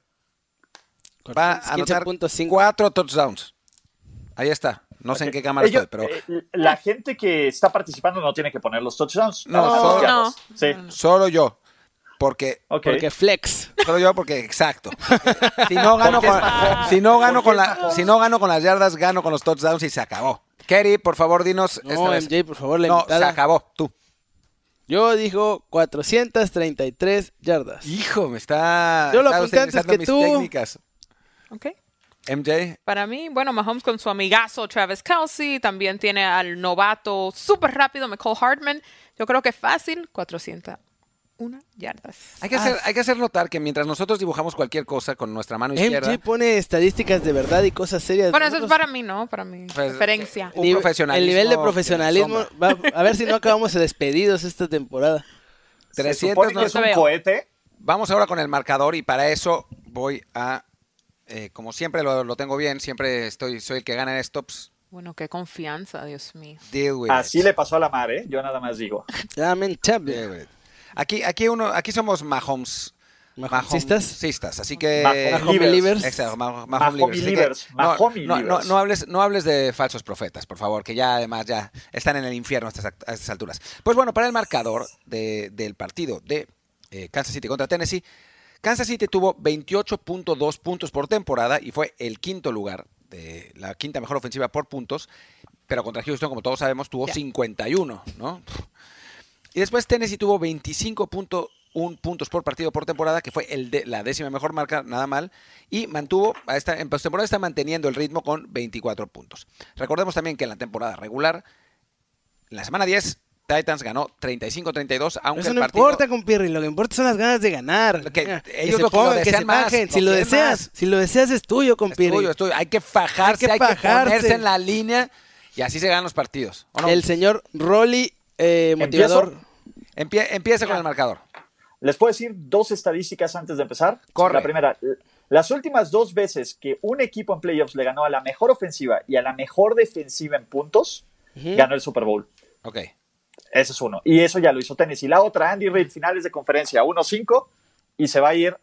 va a anotar 15.5. cuatro touchdowns. Ahí está. No sé en qué cámara Ellos- estoy, pero eh, la gente que está participando no tiene que poner los touchdowns. No, solo-. No. Sí, solo yo. Porque. Porque flex. Solo yo porque exacto. Si no gano con, si no gano con la, si no gano con las yardas, gano con los touchdowns y se acabó. Kerry, por favor, dinos esta No, vez. MJ, por favor, la No, se acabó. Tú. Yo digo 433 yardas. Hijo, me está. Yo lo apunté antes utilizando que mis tú. técnicas. Ok. MJ, Para mí, bueno, Mahomes con su amigazo Travis Kelsey, también tiene al novato súper rápido McCall Hartman. Yo creo que es fácil, 401 yardas. hay que, hacer, hay que hacer notar que mientras nosotros dibujamos cualquier cosa con nuestra mano izquierda, MJ pone estadísticas de verdad y cosas serias. Bueno, eso es para mí, ¿no? Para mi Pues, referencia. un El nivel de profesionalismo. va- a ver si no acabamos despedidos esta temporada. Se 300 supone que no- es un veo. cohete. Vamos ahora con el marcador y para eso voy a, eh, como siempre lo, lo tengo bien, siempre estoy, soy el que gana en stops. Bueno, qué confianza, Dios mío. Deal with Así it. le pasó a la mar, ¿eh? Yo nada más digo. It. Aquí, aquí uno, aquí somos Mahomes. Mahomesistas. Mahomesistas, así que Mahomes believers. Exacto, Mah- Mahomes Mahomes believers. Así que believers, no, Mahomes no, hables, no hables de falsos profetas, por favor, que ya además ya están en el infierno a estas, a estas alturas. Pues bueno, para el marcador de- del partido de eh, Kansas City contra Tennessee, Kansas City tuvo 28.2 puntos por temporada y fue el quinto lugar de la quinta mejor ofensiva por puntos, pero contra Houston, como todos sabemos, tuvo 51, ¿no? Y después Tennessee tuvo 25.1 puntos por partido por temporada, que fue el de, la décima mejor marca, nada mal, y mantuvo, a esta, en postemporada está manteniendo el ritmo con 24 puntos. Recordemos también que en la temporada regular, en la semana 10, Titans ganó 35-32, aunque Eso el no partido... importa, compirri. Lo que importa son las ganas de ganar. Que Mira, ellos se lo- lo pongan, que desean se más, bajen. lo Si lo deseas, más. si lo deseas es tuyo, Es compirri. tuyo, es tuyo. Hay que fajarse, hay Hay que, que fajarse. ponerse en la línea y así se ganan los partidos. El señor Rolly, eh, motivador. Empie- empieza con el marcador. Les puedo decir dos estadísticas antes de empezar. Corre. La primera, las últimas dos veces que un equipo en playoffs le ganó a la mejor ofensiva y a la mejor defensiva en puntos, ganó el Super Bowl. Ok. Ese es uno. Y eso ya lo hizo Tennessee. La otra, Andy Reid, finales de conferencia 1-5 y se va a ir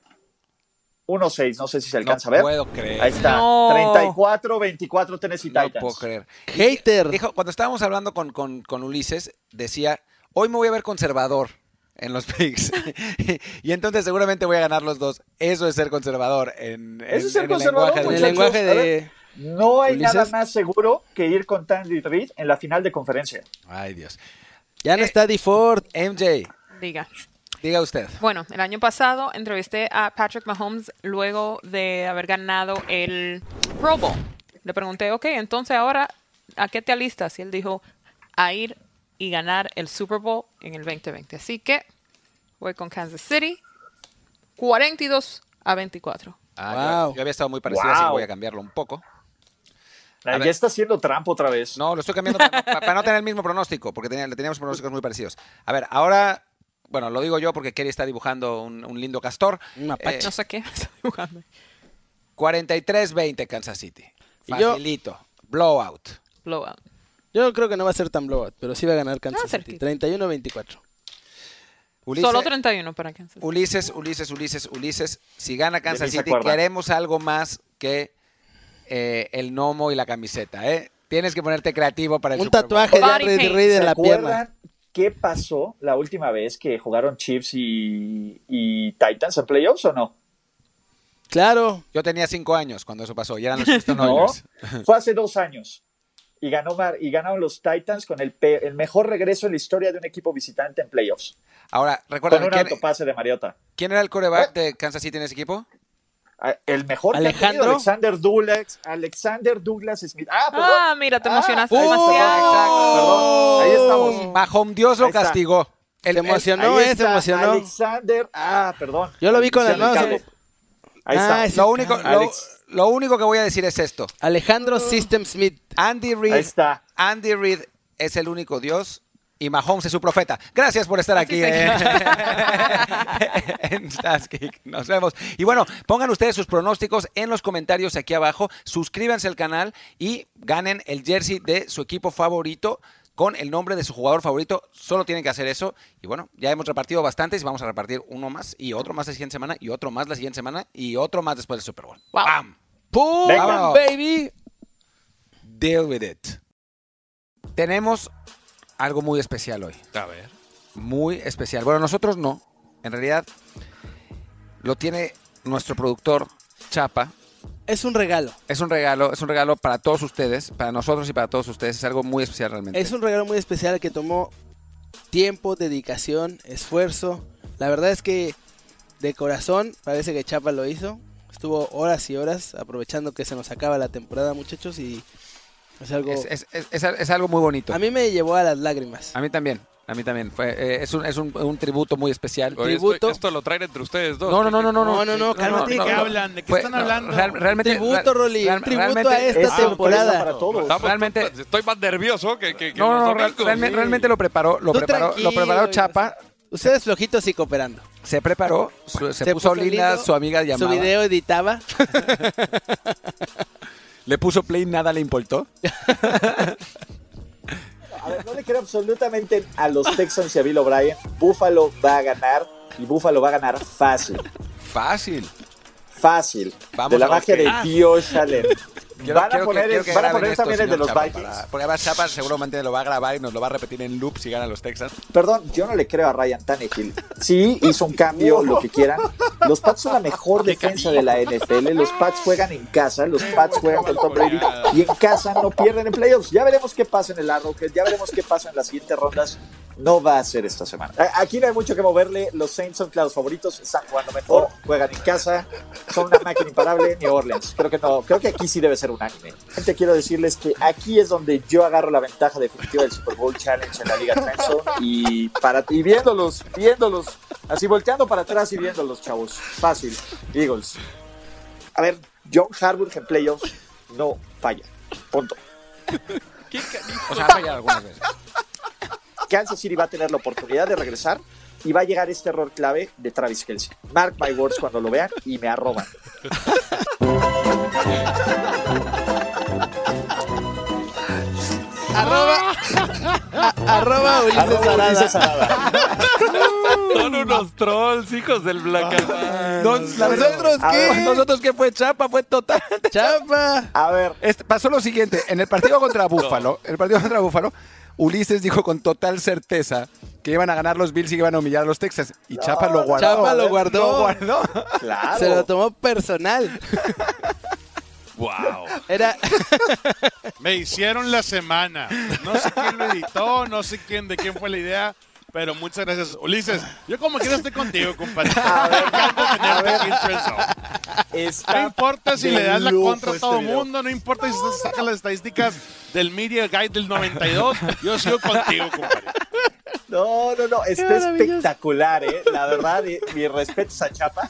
1-6. No sé si se alcanza no a ver. puedo creer. Ahí está. No. 34-24 Tennessee No Titans. puedo creer. Hater. Dijo, cuando estábamos hablando con, con- con Ulises, decía, hoy me voy a ver conservador en los picks. y entonces seguramente voy a ganar los dos. Eso es ser conservador en, Eso es ser en el conservador, lenguaje En el lenguaje de. No hay Ulises. nada más seguro que ir con Andy Reid en la final de conferencia. Ay, Dios. Ya no Eh, está DeFord. MJ, Diga. diga usted. Bueno, el año pasado entrevisté a Patrick Mahomes luego de haber ganado el Pro Bowl. Le pregunté, ok, entonces ahora, ¿a qué te alistas? Y él dijo, a ir y ganar el Super Bowl en el 2020. Así que voy con Kansas City, 42 a 24. Ah, yo- Wow. yo, había estado muy parecido, así que Wow. voy a cambiarlo un poco. Ya ver. está haciendo trampa otra vez. No, lo estoy cambiando para, no- para no tener el mismo pronóstico, porque tenía- le teníamos pronósticos muy parecidos. A ver, ahora, bueno, lo digo yo porque Kerry está dibujando un, un lindo castor. Un. Eh, No sé qué estoy jugando. 43-20 Kansas City. Yo- Facilito. Blowout. Blowout. Yo creo que no va a ser tan blowout, pero sí va a ganar Kansas No, City. cerquita. 31-24. Ulises, Solo 31 para Kansas. City. Ulises, Ulises, Ulises, Ulises. Si gana Kansas City, queremos algo más que eh, el gnomo y la camiseta, ¿eh? Tienes que ponerte creativo para el Un Super Bowl. tatuaje de Body Andy paint. Reid en ¿Se la pierna. acuerdan qué pasó la última vez que jugaron Chiefs y, y Titans en playoffs o no? Claro. Yo tenía cinco años cuando eso pasó y eran los Houston No, Oilers. fue hace dos años. Y, ganó, Mar- y ganaron los Titans con el, pe- el mejor regreso en la historia de un equipo visitante en playoffs. Ahora, Con recuerda, un ¿quién, autopase de Mariota. quién era el coreback de Kansas City en ese equipo? Ah, El mejor Alejandro. Alexander Douglas, Alexander Douglas Smith. Ah, perdón. Ah, mira, te Ah, emocionaste ahí está, demasiado. Exacto, perdón. Ahí estamos. Mahomes Dios lo castigó. El- Se el- emocionó, eh, se emocionó. Alexander. Ah, perdón. Yo lo vi con Sí, las manos. Ricardo. Ahí Ah, está. lo, único, lo, lo único que voy a decir es esto. Alejandro System Smith. Andy Reid, Ahí está. Andy Reid es el único Dios y Mahomes es su profeta. Gracias por estar aquí se- eh, en. Nos vemos. Y bueno, pongan ustedes sus pronósticos en los comentarios aquí abajo. Suscríbanse al canal y ganen el jersey de su equipo favorito con el nombre de su jugador favorito. Solo tienen que hacer eso. Y bueno, ya hemos repartido bastantes y vamos a repartir uno más y otro más la siguiente semana y otro más la siguiente semana y otro más después del Super Bowl. Wow. ¡Pam! ¡Pum! Venga. Baby! Deal with it. Tenemos algo muy especial hoy. A ver. Muy especial. Bueno, nosotros no. En realidad, lo tiene nuestro productor Chapa. Es un regalo. Es un regalo, es un regalo para todos ustedes, para nosotros y para todos ustedes. Es algo muy especial realmente. Es un regalo muy especial que tomó tiempo, dedicación, esfuerzo. La verdad es que de corazón parece que Chapa lo hizo. Estuvo horas y horas aprovechando que se nos acaba la temporada, muchachos, y es algo... Es, es- es- algo muy bonito. A mí me llevó a las lágrimas. A mí también. A mí también. Fue, eh, es un, es un, un tributo muy especial. Oye, Tributo. esto, esto lo traen entre ustedes dos. No, no, no, no, no. No, no, no, cálmate. ¿De qué hablan? ¿De qué Fue- están no, hablando? real- realmente, Tributo, Rolly, un tributo a esta temporada. para todos. Estamos- Realmente- Estoy más nervioso que, que, que No, real- realmente, realmente lo preparó, lo Tú preparó, lo preparó. Chapa, Ustedes flojitos y cooperando. se preparó, su- se, Se puso, puso linda, lindo, su amiga Su llamaba, video editaba. le puso play, nada le importó. A ver, no le creo absolutamente a los Texans y a Bill O'Brien. Buffalo va a ganar y Buffalo va a ganar fácil. Fácil. Fácil. Vamos de la magia de Allen. Quiero- van a que- poner, que van a poner también el de los Chapa, Vikings. para- porque además Chapa seguramente lo va a grabar y nos lo va a repetir en loop si ganan los Texans. Perdón, yo no le creo a Ryan Tannehill. Sí, hizo un cambio, lo que quieran. Los Pats son la mejor defensa de la NFL. Los Pats juegan en casa, los Pats juegan con Tom Brady y en casa no pierden en playoffs. Ya veremos qué pasa en el Arrowhead, ya veremos qué pasa en las siguientes rondas. No va a ser esta semana. Aquí no hay mucho que moverle. Los Saints son claros favoritos, están jugando mejor, juegan en casa, son una máquina imparable. New Orleans, creo que no, creo que aquí sí debe ser unánime. Gente, quiero decirles que aquí es donde yo agarro la ventaja definitiva del Super Bowl Challenge en la Liga Trenson y para y viéndolos, viéndolos, así volteando para atrás y viéndolos, chavos. Fácil, Eagles. A ver, John Harbaugh en playoffs no falla. Punto. O sea, ha fallado algunas veces. Kansas City va a tener la oportunidad de regresar y va a llegar este error clave de Travis Kelsey. Mark my words cuando lo vean y me arroban. arroba, a- arroba Ulises Arroba Arada. Ulises Arada. Son unos trolls, hijos del Black No, la verdad, ¿Nosotros qué? ver. nosotros qué fue Chapa, fue total. Chapa. A ver, Este, pasó lo siguiente, en el partido contra Búfalo, el partido contra Búfalo, Ulises dijo con total certeza que iban a ganar los Bills y que iban a humillar a los Texas. Y Chapa lo guardó. Chapa lo guardó. Lo guardó. claro. Se lo tomó personal. Wow. Era. Me hicieron la semana. No sé quién lo editó, no sé quién de quién fue la idea, pero muchas gracias. Ulises, yo como quiera estoy contigo, compadre. Aquí No importa si le das la contra a este todo el video. mundo, no importa si se sacan las estadísticas del Media Guide del 92, yo sigo contigo, compadre. No, no, no, está espectacular, ¿eh? La verdad, eh, mis respetos a Chapa.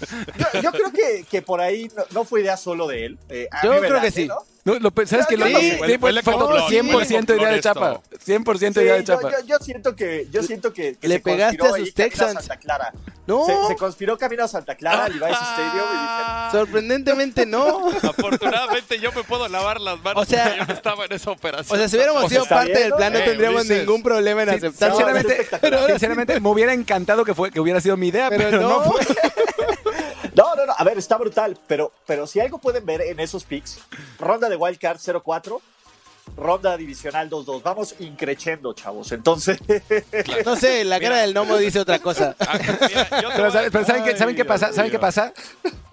Yo, yo creo que, que por ahí no, no fue idea solo de él. Eh, a Yo mí creo que sí. ¿no? No, lo- ¿Sabes que Yo- lo sí, sí, fue, fue complot, 100% huele idea de Chapa. 100% Sí, idea de yo, Chapa. yo- yo siento que, yo siento que, que Le se pegaste conspiró a sus Texans. Santa Clara. No. Se, se conspiró camino a Santa Clara, al Levi's Stadium, y dije, Sorprendentemente no. Afortunadamente yo me puedo lavar las manos O sea- porque yo no estaba en esa operación. O sea, si hubiéramos Pues sido está parte del plan, no Eh, tendríamos Ulises. ningún problema en Sí, aceptarlo. Sinceramente, espectacular. sinceramente, me hubiera encantado que, fue, que hubiera sido mi idea, pero, Pero no. no. fue. No, no, no, a ver, está brutal, pero, pero si algo pueden ver en esos picks, ronda de Wildcard 0-4, ronda divisional 2-2, vamos increchendo, chavos, entonces... No sé, la cara del gnomo dice otra cosa. Ah, mira, Pero, ¿saben, pero ¿saben qué, ¿saben qué Ay, pasa? Dios ¿Saben qué pasa?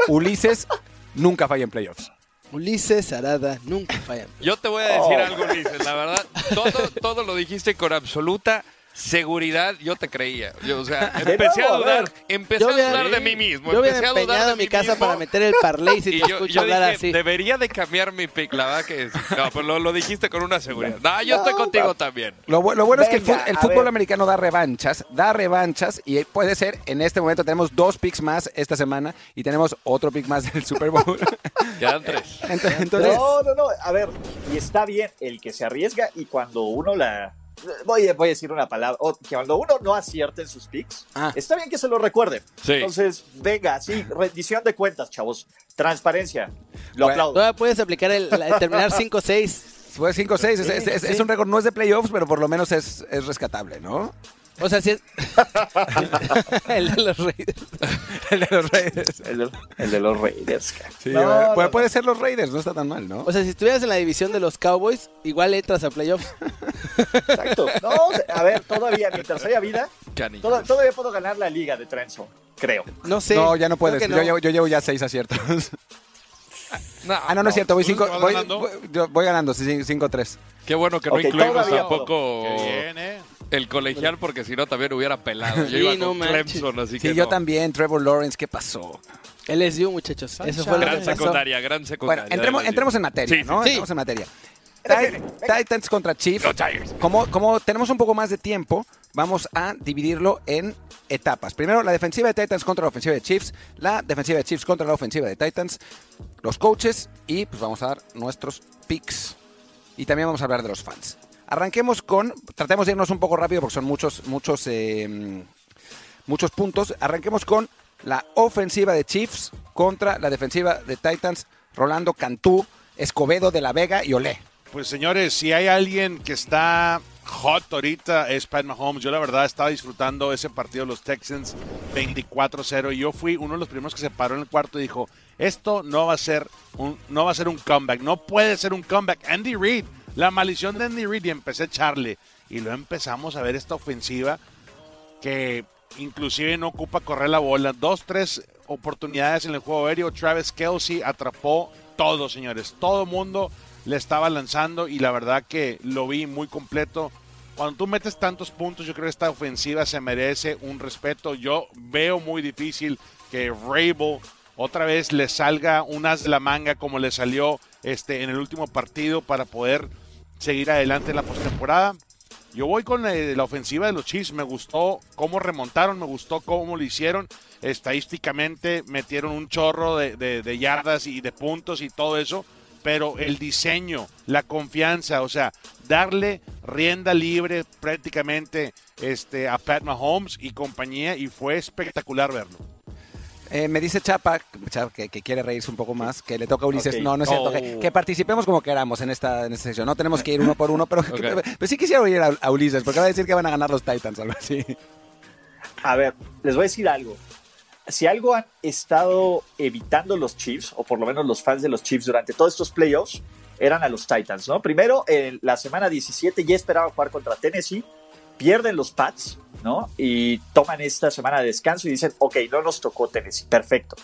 Ulises nunca falla en playoffs. Ulises Arada nunca falla. Yo te voy a decir Oh. algo, Ulises. La verdad, todo, todo lo dijiste con absoluta seguridad. Yo te creía. Yo, o sea, empecé a dudar. Empecé Yo a dudar de mí mismo. Yo empecé a dudar empeñado de mi mí casa mismo. para meter el parlay si Y te yo, escucho yo hablar dije, así. debería de cambiar mi pick, la verdad que es. No, pero lo, lo dijiste con una seguridad. No, yo estoy contigo también. Lo, bu- lo bueno es que el, fútbol americano da revanchas, da revanchas y puede ser, en este momento tenemos dos picks más esta semana y tenemos otro pick más del Super Bowl. Quedan tres. Ent- Entonces, No, no, no. A ver, y está bien el que se arriesga y cuando uno la. Voy a, voy a decir una palabra. o que cuando uno no acierta en sus picks, Ah. está bien que se lo recuerde. Sí. Entonces, venga, sí, rendición de cuentas, chavos. Transparencia. Lo Bueno, aplaudo. Todavía puedes aplicar el, el terminar 5-6. fue 5-6. Es, es- es- Sí, es sí. un récord, no es de playoffs, pero por lo menos es, es rescatable, ¿no? O sea, si es... el de los Raiders. El de los Raiders. El de, el de los Raiders. cara. Sí, No, bueno, no, puede, ser los Raiders, no está tan mal, ¿no? O sea, si estuvieras en la división de los Cowboys, igual entras a playoffs. Exacto. No, a ver, todavía, mientras haya vida, toda- todavía puedo ganar la liga de Trenzo, creo. No sé. no, ya no puedes. Yo, llevo, yo llevo ya seis aciertos. ah, no, no es cierto. Voy, ¿Tú cinco, vas voy, ganando? voy- yo voy ganando, sí, 5-3. Qué bueno que no Ok, incluimos tampoco Qué bien, ¿eh? El colegial, porque si no también hubiera pelado. Yo Sí, iba no con manches. Clemson, así Sí, que yo no. también. Trevor Lawrence, ¿qué pasó? LSU, muchachos. Eso fue Gran secundaria, gran secundaria. Bueno, entremos, en materia, Sí. ¿no? sí. Entremos en materia. Ti- Titans contra Chiefs. Como, como tenemos un poco más de tiempo, vamos a dividirlo en etapas. Primero, la defensiva de Titans contra la ofensiva de Chiefs, la defensiva de Chiefs contra la ofensiva de Titans, los coaches y pues vamos a dar nuestros picks. Y también vamos a hablar de los fans. Arranquemos con, tratemos de irnos un poco rápido porque son muchos, muchos, eh, muchos puntos. Arranquemos con la ofensiva de Chiefs contra la defensiva de Titans. Rolando Cantú, Escobedo de la Vega y Olé. Pues señores, si hay alguien que está hot ahorita es Pat Mahomes. Yo la verdad estaba disfrutando ese partido de los Texans 24-0 y yo fui uno de los primeros que se paró en el cuarto y dijo, esto no va a ser un no va a ser un comeback, no puede ser un comeback. Andy Reid, la maldición de Andy Reid y empecé a echarle y luego empezamos a ver esta ofensiva que inclusive no ocupa correr la bola. Dos, tres oportunidades en el juego aéreo. Travis Kelsey atrapó todo, señores. Todo mundo le estaba lanzando y la verdad que lo vi muy completo. Cuando tú metes tantos puntos, yo creo que esta ofensiva se merece un respeto. Yo veo muy difícil que Rabel otra vez le salga un as de la manga como le salió este en el último partido para poder seguir adelante en la postemporada. Yo voy con eh, la ofensiva de los Chiefs. Me gustó cómo remontaron, me gustó cómo lo hicieron. Estadísticamente metieron un chorro de, yardas y de puntos y todo eso. Pero el diseño, la confianza, o sea, darle rienda libre prácticamente este, a Pat Mahomes y compañía y fue espectacular verlo. Eh, me dice Chapa, que, que quiere reírse un poco más, que le toca a Ulises. No, no es cierto. Oh. Que, que participemos como queramos en esta, en esta sección. No tenemos que ir uno por uno, pero, pero sí quisiera oír a, a Ulises, porque va a decir que van a ganar los Titans, algo así. A ver, les voy a decir algo. Si algo han estado evitando los Chiefs, o por lo menos los fans de los Chiefs durante todos estos playoffs, eran a los Titans, ¿no? Primero, en la semana 17 ya esperaban jugar contra Tennessee, pierden los Pats, ¿no? Y toman esta semana de descanso y dicen, ok, no nos tocó Tennessee, perfecto.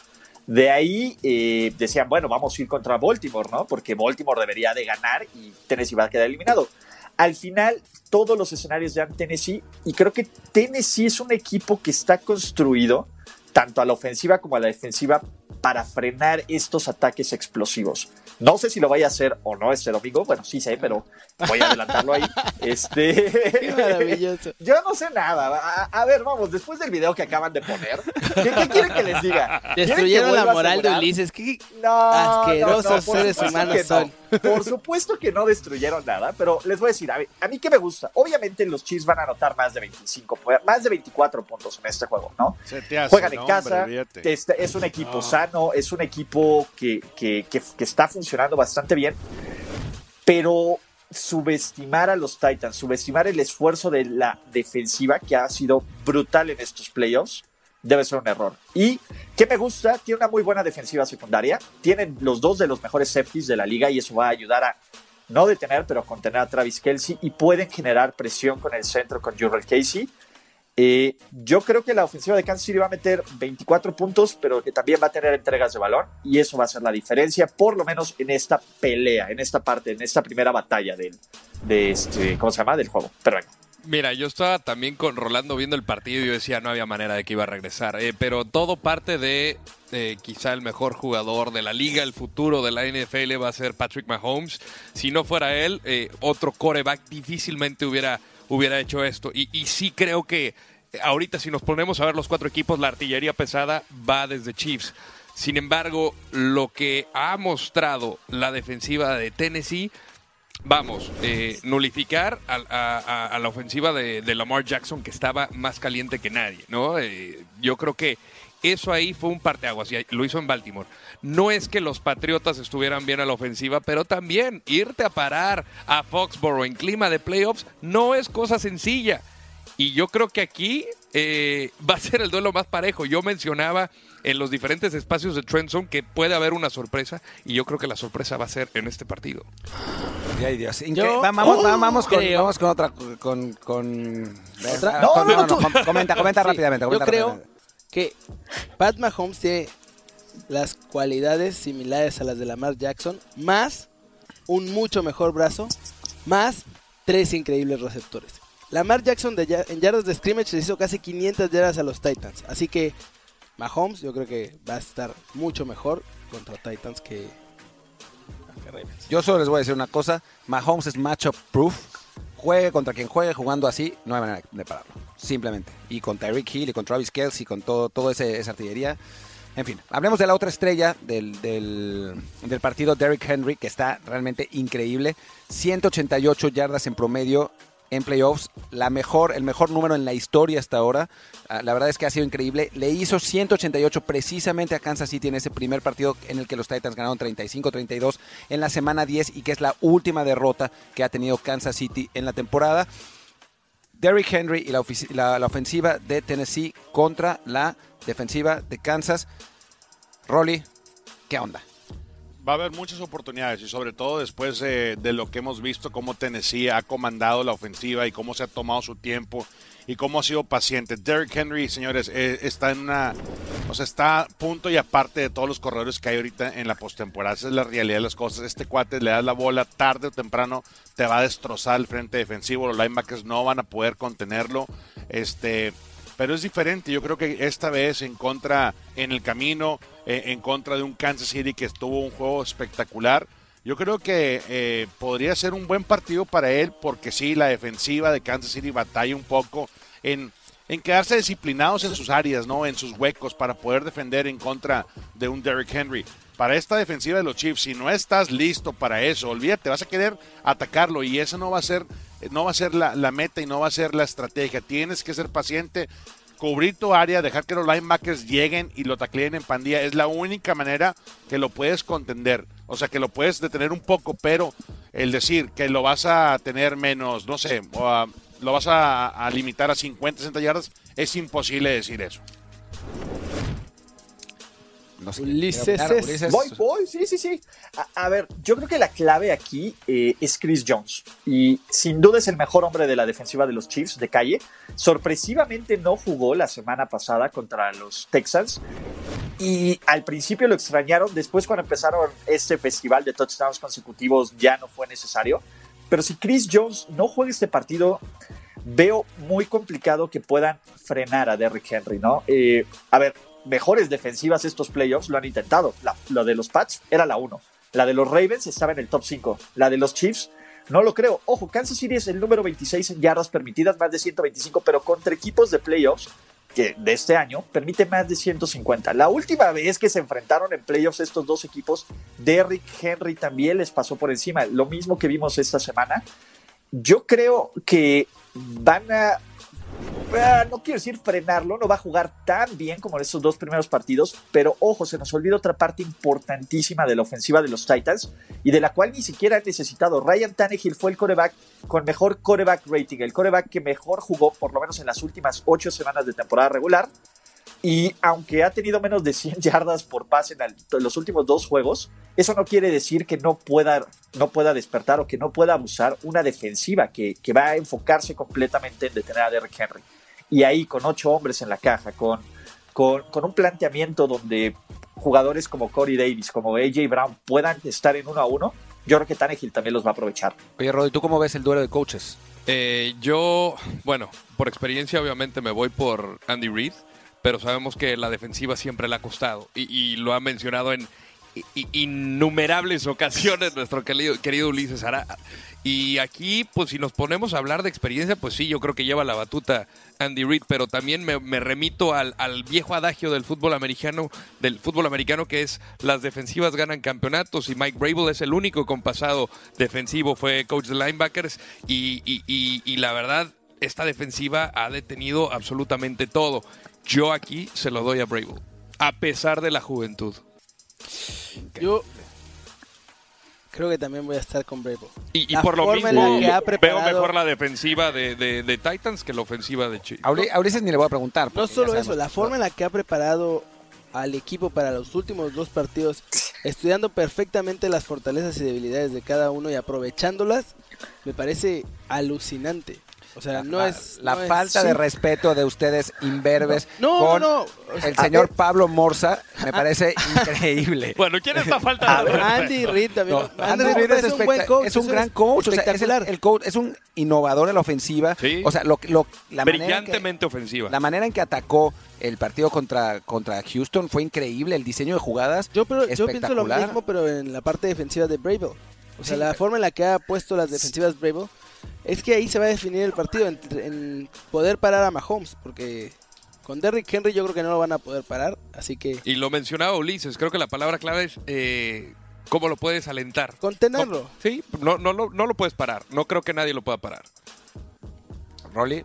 De ahí eh, decían, bueno, vamos a ir contra Baltimore, ¿no? Porque Baltimore debería de ganar y Tennessee va a quedar eliminado. Al final, todos los escenarios dan Tennessee y creo que Tennessee es un equipo que está construido tanto a la ofensiva como a la defensiva para frenar estos ataques explosivos. No sé si lo vaya a hacer o no este domingo, bueno, sí sé, pero voy a adelantarlo ahí. Este... Qué maravilloso. Yo no sé nada. A, a ver, vamos, después del video que acaban de poner, ¿qué, qué quieren que les diga? ¿Quieren que Destruyeron la moral de? Ulises. ¿Qué- No, Asquerosos no, no, seres humanos son. Por supuesto que no destruyeron nada, pero les voy a decir, a mí, a mí que me gusta. Obviamente los Chiefs van a anotar más de 25, pu- más de 24 puntos en este juego, ¿no? Se te hace, Juegan en no, casa, hombre, este, es un equipo No. Sano, es un equipo que, que- está funcionando bastante bien, pero subestimar a los Titans, subestimar el esfuerzo de la defensiva que ha sido brutal en estos playoffs, debe ser un error. Y que me gusta, tiene una muy buena defensiva secundaria, tienen los dos de los mejores safeties de la liga y eso va a ayudar a no detener, pero contener a Travis Kelsey y pueden generar presión con el centro con Jurrell Casey. Eh, yo creo que la ofensiva de Kansas City va a meter 24 puntos, pero que también va a tener entregas de balón y eso va a ser la diferencia, por lo menos en esta pelea, en esta parte, en esta primera batalla del, de este, ¿cómo se llama? Del juego. Mira, yo estaba también con Rolando viendo el partido y yo decía no había manera de que iba a regresar. Eh, pero todo parte de eh, quizá el mejor jugador de la liga, el futuro de la NFL va a ser Patrick Mahomes. Si no fuera él, otro coreback difícilmente hubiera, hubiera hecho esto. Y, sí creo que ahorita si nos ponemos a ver los cuatro equipos, la artillería pesada va desde Chiefs. Sin embargo, lo que ha mostrado la defensiva de Tennessee vamos, eh, nulificar a, a- a- la ofensiva de, de Lamar Jackson que estaba más caliente que nadie, ¿no? Eh, yo creo que eso ahí fue un parteaguas y lo hizo en Baltimore. No es que los Patriotas estuvieran bien a la ofensiva, pero también irte a parar a Foxborough en clima de playoffs no es cosa sencilla. Y yo creo que aquí eh, va a ser el duelo más parejo. Yo mencionaba en los diferentes espacios de Trend Zone que puede haber una sorpresa y yo creo que la sorpresa va a ser en este partido. Ay, Dios. Inque- Yo va- vamos, oh, va- vamos con, vamos con otra. Con, con... ¿Otra? No, no, no, com- comenta, comenta Sí, rápidamente. Yo creo rápidamente. Que Pat Mahomes tiene las cualidades similares a las de Lamar Jackson, más un mucho mejor brazo, más tres increíbles receptores. Lamar Jackson de en yardas de scrimmage les hizo casi 500 yardas a los Titans, así que Mahomes yo creo que va a estar mucho mejor contra Titans que, que Ravens. Yo solo les voy a decir una cosa. Mahomes es matchup proof. Juegue contra quien juegue, jugando así, no hay manera de pararlo. Simplemente. Y con Tyreek Hill y con Travis Kelsey, con todo, todo ese, esa artillería. En fin, hablemos de la otra estrella del, del, del partido, Derrick Henry, que está realmente increíble. 188 yardas en promedio en playoffs, la mejor, el mejor número en la historia hasta ahora. Ah, La verdad es que ha sido increíble. Le hizo 188 precisamente a Kansas City en ese primer partido en el que los Titans ganaron 35-32 en la semana 10 y que es la última derrota que ha tenido Kansas City en la temporada. Derrick Henry y la, la ofensiva de Tennessee contra la defensiva de Kansas. Rolly, ¿qué onda? Va a haber muchas oportunidades y sobre todo después eh, de lo que hemos visto cómo Tennessee ha comandado la ofensiva y cómo se ha tomado su tiempo y cómo ha sido paciente. Derrick Henry, señores, eh, está en una, o sea, está punto y aparte de todos los corredores que hay ahorita en la postemporada. Esa es la realidad de las cosas. Este cuate le das la bola tarde o temprano te va a destrozar el frente defensivo. Los linebackers no van a poder contenerlo. Este, pero es diferente. Yo creo que esta vez en contra, en el camino, eh, en contra de un Kansas City que estuvo un juego espectacular. Yo creo que eh, podría ser un buen partido para él porque sí, la defensiva de Kansas City batalla un poco en, en quedarse disciplinados en sus áreas, ¿no? En sus huecos para poder defender en contra de un Derrick Henry. Para esta defensiva de los Chiefs, si no estás listo para eso, olvídate, vas a querer atacarlo y eso no va a ser, no va a ser la, la meta y no va a ser la estrategia. Tienes que ser paciente, cubrir tu área, dejar que los linebackers lleguen y lo tacleen en pandilla. Es la única manera que lo puedes contender. O sea, que lo puedes detener un poco, pero el decir que lo vas a tener menos, no sé, o a- lo vas a, a limitar a 50, 60 yardas, es imposible decir eso. No sé. Ulises Ulises. Voy, voy, sí, sí, sí. A, a ver, yo creo que la clave aquí eh, es Chris Jones. Y sin duda es el mejor hombre de la defensiva de los Chiefs de calle. Sorpresivamente no jugó la semana pasada contra los Texans. Y al principio lo extrañaron. Después, cuando empezaron este festival de touchdowns consecutivos, ya no fue necesario. Pero si Chris Jones no juega este partido, veo muy complicado que puedan frenar a Derrick Henry, ¿no? Eh, a ver, mejores defensivas estos playoffs lo han intentado. La, la de los Pats era la 1. La de los Ravens estaba en el top 5. La de los Chiefs, no lo creo. Ojo, Kansas City es el número 26 en yardas permitidas, más de 125, pero contra equipos de playoffs que de este año permite más de 150. La última vez que se enfrentaron en playoffs estos dos equipos, Derrick Henry también les pasó por encima. Lo mismo que vimos esta semana. Yo creo que van a no quiero decir frenarlo, no va a jugar tan bien como en estos dos primeros partidos, pero ojo, se nos olvida otra parte importantísima de la ofensiva de los Titans y de la cual ni siquiera han necesitado. Ryan Tannehill fue el coreback con mejor coreback rating, el coreback que mejor jugó por lo menos en las últimas ocho semanas de temporada regular. Y aunque ha tenido menos de 100 yardas por pase en, el- en los últimos dos juegos, eso no quiere decir que no pueda, no pueda despertar o que no pueda abusar una defensiva que, que va a enfocarse completamente en detener a Derrick Henry. Y ahí con ocho hombres en la caja, con, con, con un planteamiento donde jugadores como Corey Davis, como AJ Brown puedan estar en uno a uno, yo creo que Tannehill también los va a aprovechar. Oye, Rodri, ¿tú cómo ves el duelo de coaches? Eh, yo, bueno, por experiencia obviamente me voy por Andy Reid, pero sabemos que la defensiva siempre le ha costado y, lo ha mencionado en innumerables ocasiones nuestro querido, querido Ulises Ara. Y aquí, pues si nos ponemos a hablar de experiencia, pues sí, yo creo que lleva la batuta Andy Reid, pero también me, me remito al, al viejo adagio del fútbol americano, del fútbol americano que es las defensivas ganan campeonatos y Mike Brable es el único con pasado defensivo, fue coach de linebackers y, y- y- y la verdad, esta defensiva ha detenido absolutamente todo. Yo aquí se lo doy a Brable, a pesar de la juventud. Yo. Creo que también voy a estar con Bravo. Y, por lo mismo, la que ha veo preparado- mejor la defensiva de, de- de Titans que la ofensiva de Chiefs. A Uli- a Ulises ni le voy a preguntar. No solo eso, la forma en la que ha preparado al equipo para los últimos dos partidos, estudiando perfectamente las fortalezas y debilidades de cada uno y aprovechándolas, me parece alucinante. O sea, no la, es... la no es- falta de respeto de ustedes imberbes No, con no, no. el señor Pablo Morza me parece increíble. Bueno, ¿quién está falta de Andy Reid también. No, Andy Andy Reid Reid es, es un buen coach. es un gran coach, o sea, es, el, espectacular. el coach, es un innovador en la ofensiva. Sí. O sea, lo, lo- la, manera en que, Brillantemente ofensiva. la manera en que atacó el partido contra, contra Houston fue increíble. El diseño de jugadas, Yo, pero, yo pienso lo mismo, pero en la parte defensiva de Bravo. O sea, Sí, la pero- forma en la que ha puesto las defensivas Bravo es que ahí se va a definir el partido en, en poder parar a Mahomes, porque con Derrick Henry yo creo que no lo van a poder parar, así que Y lo mencionaba Ulises, creo que la palabra clave es eh, cómo lo puedes alentar. contenerlo. Sí, no, no, no, no lo puedes parar. No creo que nadie lo pueda parar. Rolly,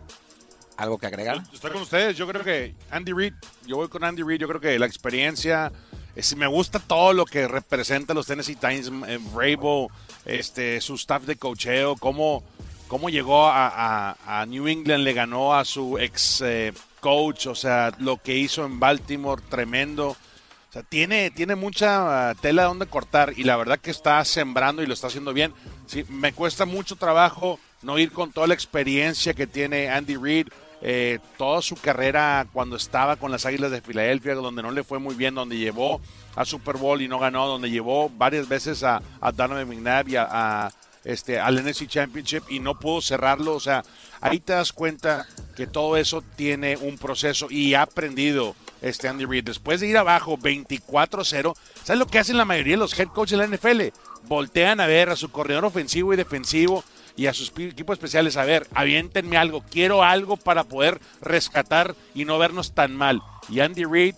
¿algo que agregar? Yo Estoy con ustedes. Yo creo que Andy Reid, yo voy con Andy Reid. Yo creo que la experiencia, es- me gusta todo lo que representa los Tennessee Titans, eh, Vrabel, este, su staff de cocheo, cómo, cómo llegó a, New England, le ganó a su ex eh, coach, o sea, lo que hizo en Baltimore, tremendo. O sea, tiene, tiene mucha ah, tela donde cortar y la verdad que está sembrando y lo está haciendo bien. Sí, me cuesta mucho trabajo no ir con toda la experiencia que tiene Andy Reid, eh, toda su carrera cuando estaba con las Águilas de Filadelfia, donde no le fue muy bien, donde llevó a Super Bowl y no ganó, donde llevó varias veces a, a Donovan McNabb y a, este, al NFC Championship y no pudo cerrarlo. O sea, ahí te das cuenta que todo eso tiene un proceso y ha aprendido este Andy Reid. Después de ir abajo 24-0, ¿sabes lo que hacen la mayoría de los head coaches de la NFL? Voltean a ver a su corredor ofensivo y defensivo y a sus equipos especiales. A ver, aviéntenme algo, quiero algo para poder rescatar y no vernos tan mal. Y Andy Reid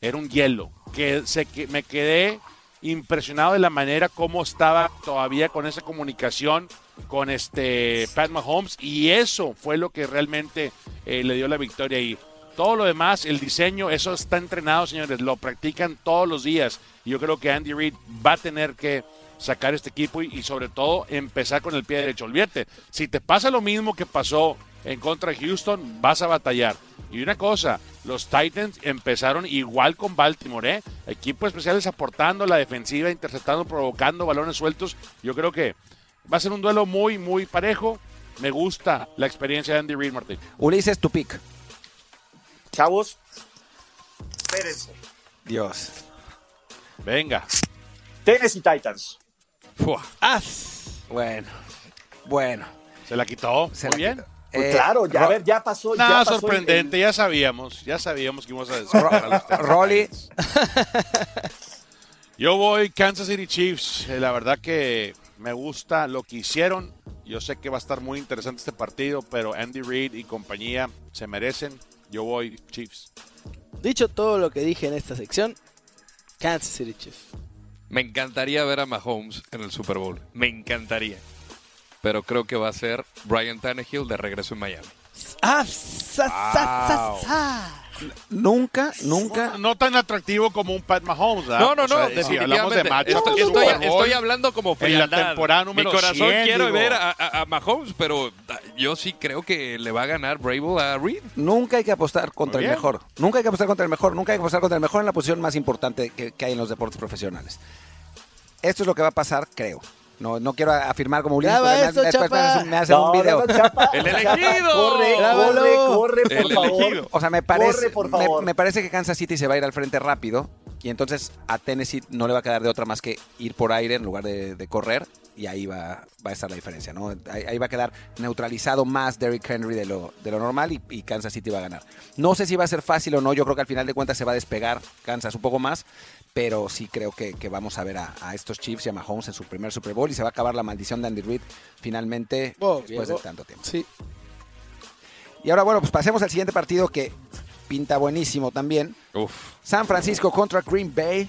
era un hielo. Que, se, que me quedé impresionado de la manera como estaba todavía con esa comunicación con este Pat Mahomes y eso fue lo que realmente eh, le dio la victoria ahí. Todo lo demás, el diseño, eso está entrenado, señores, lo practican todos los días. Yo creo que Andy Reid va a tener que sacar este equipo y, y sobre todo empezar con el pie derecho. Olvídate, si te pasa lo mismo que pasó en contra de Houston, vas a batallar. Y una cosa, los Titans empezaron igual con Baltimore, ¿eh? Equipos especiales aportando la defensiva, interceptando, provocando balones sueltos. Yo creo que va a ser un duelo muy, muy parejo. Me gusta la experiencia de Andy Reid, Martín. Ulises, tu pick. Chavos, espérense. Dios. Venga. Tennessee Titans. Fua. ¡As! Bueno, bueno. Se la quitó. Se Muy la bien. quitó. Pues Eh, claro, ya, Ro- a ver, ya pasó. ya Nada el- sorprendente, ya sabíamos, ya sabíamos que íbamos a Rolly. Titans. Yo voy Kansas City Chiefs. Eh, La verdad que me gusta lo que hicieron. Yo sé que va a estar muy interesante este partido, pero Andy Reid y compañía se merecen. Yo voy Chiefs. Dicho todo lo que dije en esta sección, Kansas City Chiefs. Me encantaría ver a Mahomes en el Super Bowl. Me encantaría. Pero creo que va a ser Brian Tannehill de regreso en Miami. ¡Ah! sa, sa, sa, sa! Nunca, nunca. No tan atractivo como un Pat Mahomes. ¿verdad? No, no, O sea, no, si hablamos de estoy, de estoy- estoy hablando como en la frialdad. temporada número Mi corazón 100, quiere digo. ver a, a- a Mahomes, pero ah, yo sí creo que le va a ganar Brable a Reed. Nunca hay que apostar contra el mejor. Nunca hay que apostar contra el mejor. Nunca hay que apostar contra el mejor en la posición más importante que, que hay en los deportes profesionales. Esto es lo que va a pasar, creo. No, no quiero afirmar como Ulises, Graba hace- después me chapa. hace- me hacen un video. Chapa, ¡El elegido! Corre, Grábalo. corre, corre, por El favor. elegido. O sea, me parece, Corre, por me, favor. me parece que Kansas City se va a ir al frente rápido y entonces a Tennessee no le va a quedar de otra más que ir por aire en lugar de, de correr y ahí va, va a estar la diferencia, ¿no? Ahí, ahí va a quedar neutralizado más Derrick Henry de lo, de lo normal y, y Kansas City va a ganar. No sé si va a ser fácil o no, yo creo que al final de cuentas se va a despegar Kansas un poco más, pero sí creo que, que vamos a ver a, a estos Chiefs y a Mahomes en su primer Super Bowl y se va a acabar la maldición de Andy Reid finalmente Oh, después de tanto tiempo. Sí. Y ahora, bueno, pues pasemos al siguiente partido que pinta buenísimo también. Uf. San Francisco contra Green Bay.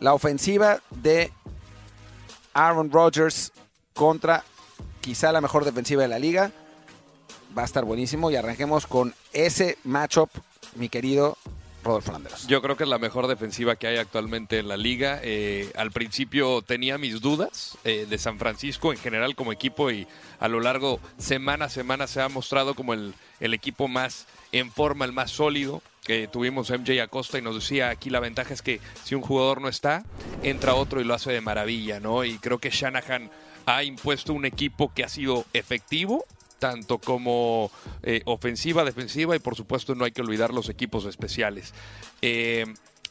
La ofensiva de Aaron Rodgers contra quizá la mejor defensiva de la liga. Va a estar buenísimo y arranquemos con ese matchup, mi querido Rodolfo Landeros. Yo creo que es la mejor defensiva que hay actualmente en la liga. Eh, al principio tenía mis dudas eh, de San Francisco en general como equipo y a lo largo, semana a semana, se ha mostrado como el, el equipo más en forma, el más sólido. Que tuvimos MJ Acosta y nos decía aquí la ventaja es que si un jugador no está, entra otro y lo hace de maravilla, ¿no? Y creo que Shanahan ha impuesto un equipo que ha sido efectivo, tanto como eh, ofensiva, defensiva y por supuesto no hay que olvidar los equipos especiales. Eh,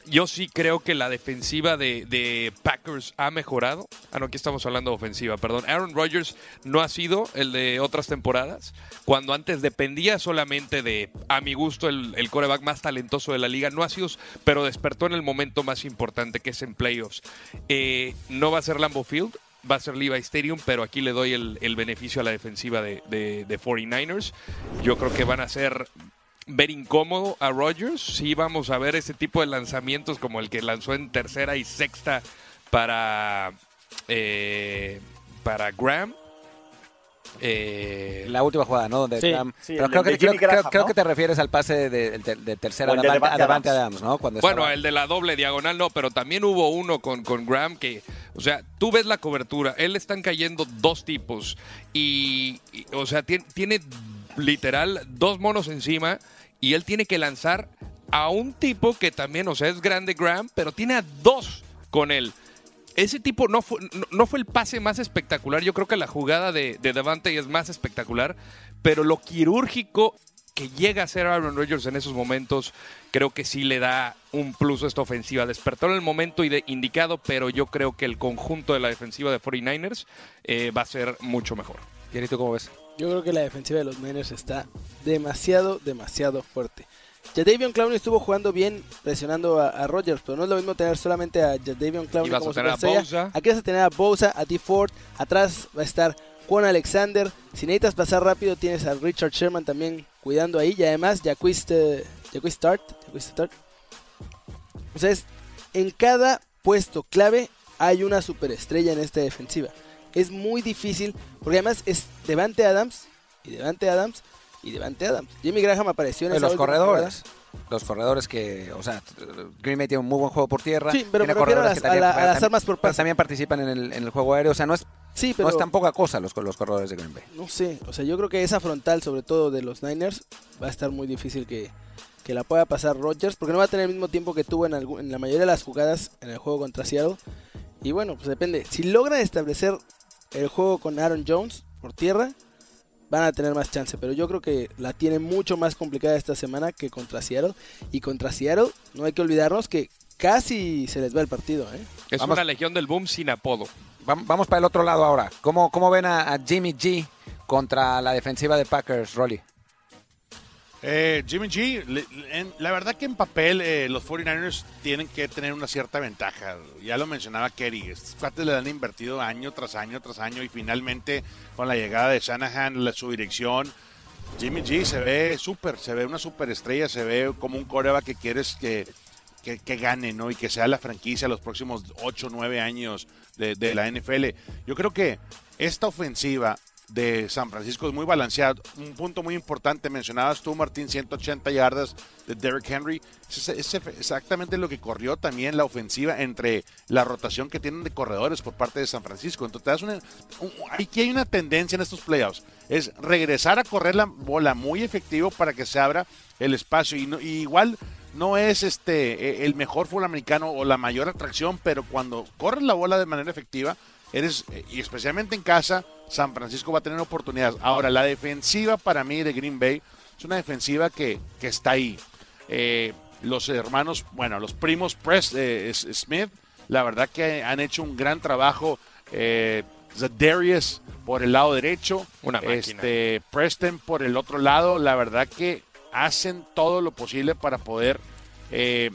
yo sí creo que la defensiva de, Packers ha mejorado. Ah, no, aquí estamos hablando de ofensiva, perdón. Aaron Rodgers no ha sido el de otras temporadas, cuando antes dependía solamente de, a mi gusto, el, el coreback más talentoso de la liga. No ha sido, pero despertó en el momento más importante, que es en playoffs. Eh, no va a ser Lambeau Field, va a ser Levi Stadium, pero aquí le doy el, beneficio a la defensiva de, de, de, 49ers. Yo creo que van a ser ver incómodo a Rodgers. Sí vamos a ver ese tipo de lanzamientos como el que lanzó en tercera y sexta para, eh, para Graham. Eh, la última jugada, ¿no? Donde Sí, Graham- sí, pero creo, que, creo, Jimmy Graham, creo- creo ¿no? que te refieres al pase de, de- de tercera de Davante, Davante Davante Adams. Adams, ¿no? Cuando Bueno, estaba- el de la doble diagonal no, pero también hubo uno con, con Graham que, o sea, tú ves la cobertura, él le están cayendo dos tipos y, y, o sea, tiene, tiene literal dos monos encima y él tiene que lanzar a un tipo que también, o sea, es grande Graham, pero tiene a dos con él. Ese tipo no fue, no, no fue el pase más espectacular. Yo creo que la jugada de, de Devante es más espectacular, pero lo quirúrgico que llega a ser Aaron Rodgers en esos momentos, creo que sí le da un plus a esta ofensiva. Despertó en el momento indicado, pero yo creo que el conjunto de la defensiva de 49ers eh, va a ser mucho mejor. ¿tú cómo ves? Yo creo que la defensiva de los Niners está demasiado, demasiado fuerte. Jadavion Clowney estuvo jugando bien presionando a, a Rodgers, pero no es lo mismo tener solamente a Jadavion Clowney como superestrella. Aquí vas a tener a Bosa, a D. Ford, atrás va a estar Juan Alexander. Si necesitas pasar rápido, tienes a Richard Sherman también cuidando ahí. Y además, Jacquis eh, Start. Start. O sea, es- en cada puesto clave hay una superestrella en esta defensiva. Es muy difícil, porque además es Devante Adams, y Devante Adams, y Devante Adams. Jimmy Graham apareció en esa los corredores. Los corredores que, o sea, Green Bay tiene un muy buen juego por tierra. Sí, pero tiene me refiero a corredores las- a la- a las armas por pase. también participan en el, en el juego aéreo. O sea, no es, Sí, no pero es tan poca cosa los, los corredores de Green Bay. no sé, o sea, yo creo que esa frontal, sobre todo de los Niners, va a estar muy difícil que, que la pueda pasar Rodgers, porque no va a tener el mismo tiempo que tuvo en, algún- en la mayoría de las jugadas en el juego contra Seattle. Y bueno, pues depende. Si logran establecer el juego con Aaron Jones por tierra, van a tener más chance. Pero yo creo que la tiene mucho más complicada esta semana que contra Seattle. Y contra Seattle, no hay que olvidarnos que casi se les va el partido. ¿eh? Es Vamos. una legión del boom sin apodo. Vam- Vamos para el otro lado ahora. ¿Cómo, cómo ven a, a Jimmy G contra la defensiva de Packers, Rolly? Eh, Jimmy G, la verdad que en papel eh, los 49ers tienen que tener una cierta ventaja. Ya lo mencionaba Kerry, estos cuates le han invertido año tras año tras año y finalmente con la llegada de Shanahan, la, su dirección, Jimmy G se ve súper, se ve una superestrella, se ve como un coreback que quieres que, que, gane, ¿no? Y que sea la franquicia los próximos 8 o 9 años de la NFL. Yo creo que esta ofensiva de San Francisco es muy balanceada. Un punto muy importante, mencionabas tú, Martín, 180 yardas de Derrick Henry. Es, es exactamente lo que corrió también la ofensiva entre la rotación que tienen de corredores por parte de San Francisco. Entonces, te das una, un- aquí hay una tendencia en estos playoffs. Es regresar a correr la bola muy efectivo para que se abra el espacio. Y, no- igual no es este eh, el mejor fútbol americano o la mayor atracción, pero cuando corres la bola de manera efectiva, eres, eh, y especialmente en casa, San Francisco va a tener oportunidades. Ahora, la defensiva para mí de Green Bay es una defensiva que, que está ahí. Eh, los hermanos, bueno, los primos Press, eh, Smith, la verdad que han hecho un gran trabajo. Eh, Zadarius por el lado derecho, Una máquina. este, Preston por el otro lado, la verdad que hacen todo lo posible para poder eh,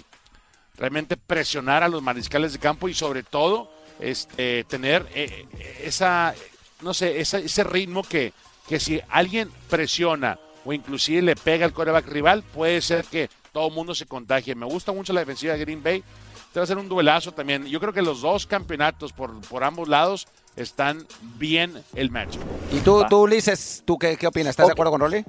realmente presionar a los mariscales de campo y sobre todo este, tener eh, esa, no sé, ese ritmo que, que si alguien presiona o inclusive le pega al coreback rival, puede ser que todo el mundo se contagie. Me gusta mucho la defensiva de Green Bay. Este va a ser un duelazo también. Yo creo que los dos campeonatos por, por ambos lados están bien el match. Y tú, tú Ulises, ¿tú qué, qué opinas? ¿Estás de acuerdo con Rolly?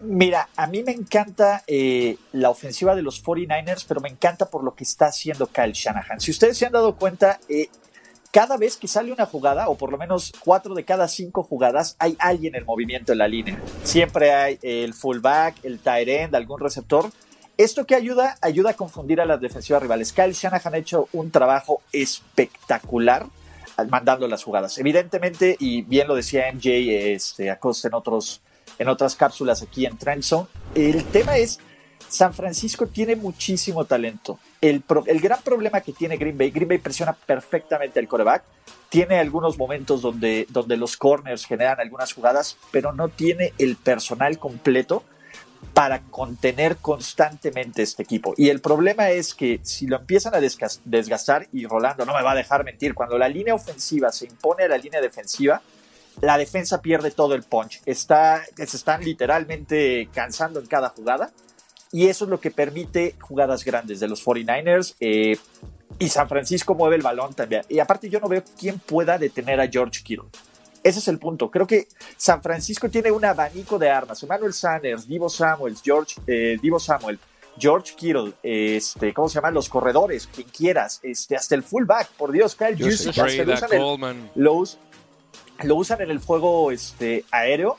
Mira, a mí me encanta eh, la ofensiva de los 49ers, pero me encanta por lo que está haciendo Kyle Shanahan. Si ustedes se han dado cuenta, eh, cada vez que sale una jugada, o por lo menos cuatro de cada cinco jugadas, hay alguien en movimiento en la línea. Siempre hay el fullback, el tight end, algún receptor. ¿Esto que ayuda? Ayuda a confundir a las defensivas rivales. Kyle Shanahan ha hecho un trabajo espectacular mandando las jugadas. Evidentemente, y bien lo decía MJ este, Acosta en, otros, en otras cápsulas aquí en Trend Zone, el tema es, San Francisco tiene muchísimo talento. El, gran problema que tiene Green Bay, Green Bay presiona perfectamente al coreback, tiene algunos momentos donde, donde los corners generan algunas jugadas, pero no tiene el personal completo para contener constantemente este equipo. Y el problema es que si lo empiezan a desgastar, y Rolando no me va a dejar mentir, cuando la línea ofensiva se impone a la línea defensiva, la defensa pierde todo el punch. Está, se están literalmente cansando en cada jugada. Y eso es lo que permite jugadas grandes de los 49ers. Eh, y San Francisco mueve el balón también. Y aparte yo no veo quién pueda detener a George Kittle. Ese es el punto. Creo que San Francisco tiene un abanico de armas. Emmanuel Sanders, Divo Samuels, George, eh, Divo Samuel, George Kittle, este, ¿cómo se llaman? Los corredores, quien quieras, este, hasta el fullback, por Dios, Kyle Juszczyk, lo usan, en el juego este, aéreo.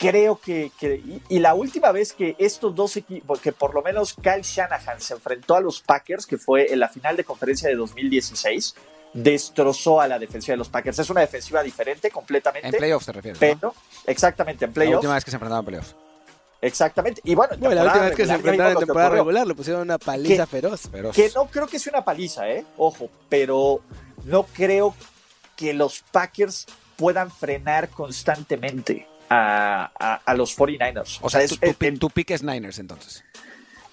Creo que, que y, y, la última vez que estos dos equipos, que por lo menos Kyle Shanahan se enfrentó a los Packers, que fue en la final de conferencia de 2016, destrozó a la defensiva de los Packers. Es una defensiva diferente completamente. En playoffs te refieres. Pero, ¿no? exactamente, en playoffs. La última vez que se enfrentaron en playoffs. Exactamente. Y bueno, bueno la última vez que se enfrentaron en temporada regular le pusieron una paliza que, feroz. feroz. Que no creo que sea una paliza, ¿eh? Ojo, pero no creo que los Packers puedan frenar constantemente a, a, a los 49ers. O sea, es, tu, tu, tu pick es Niners entonces.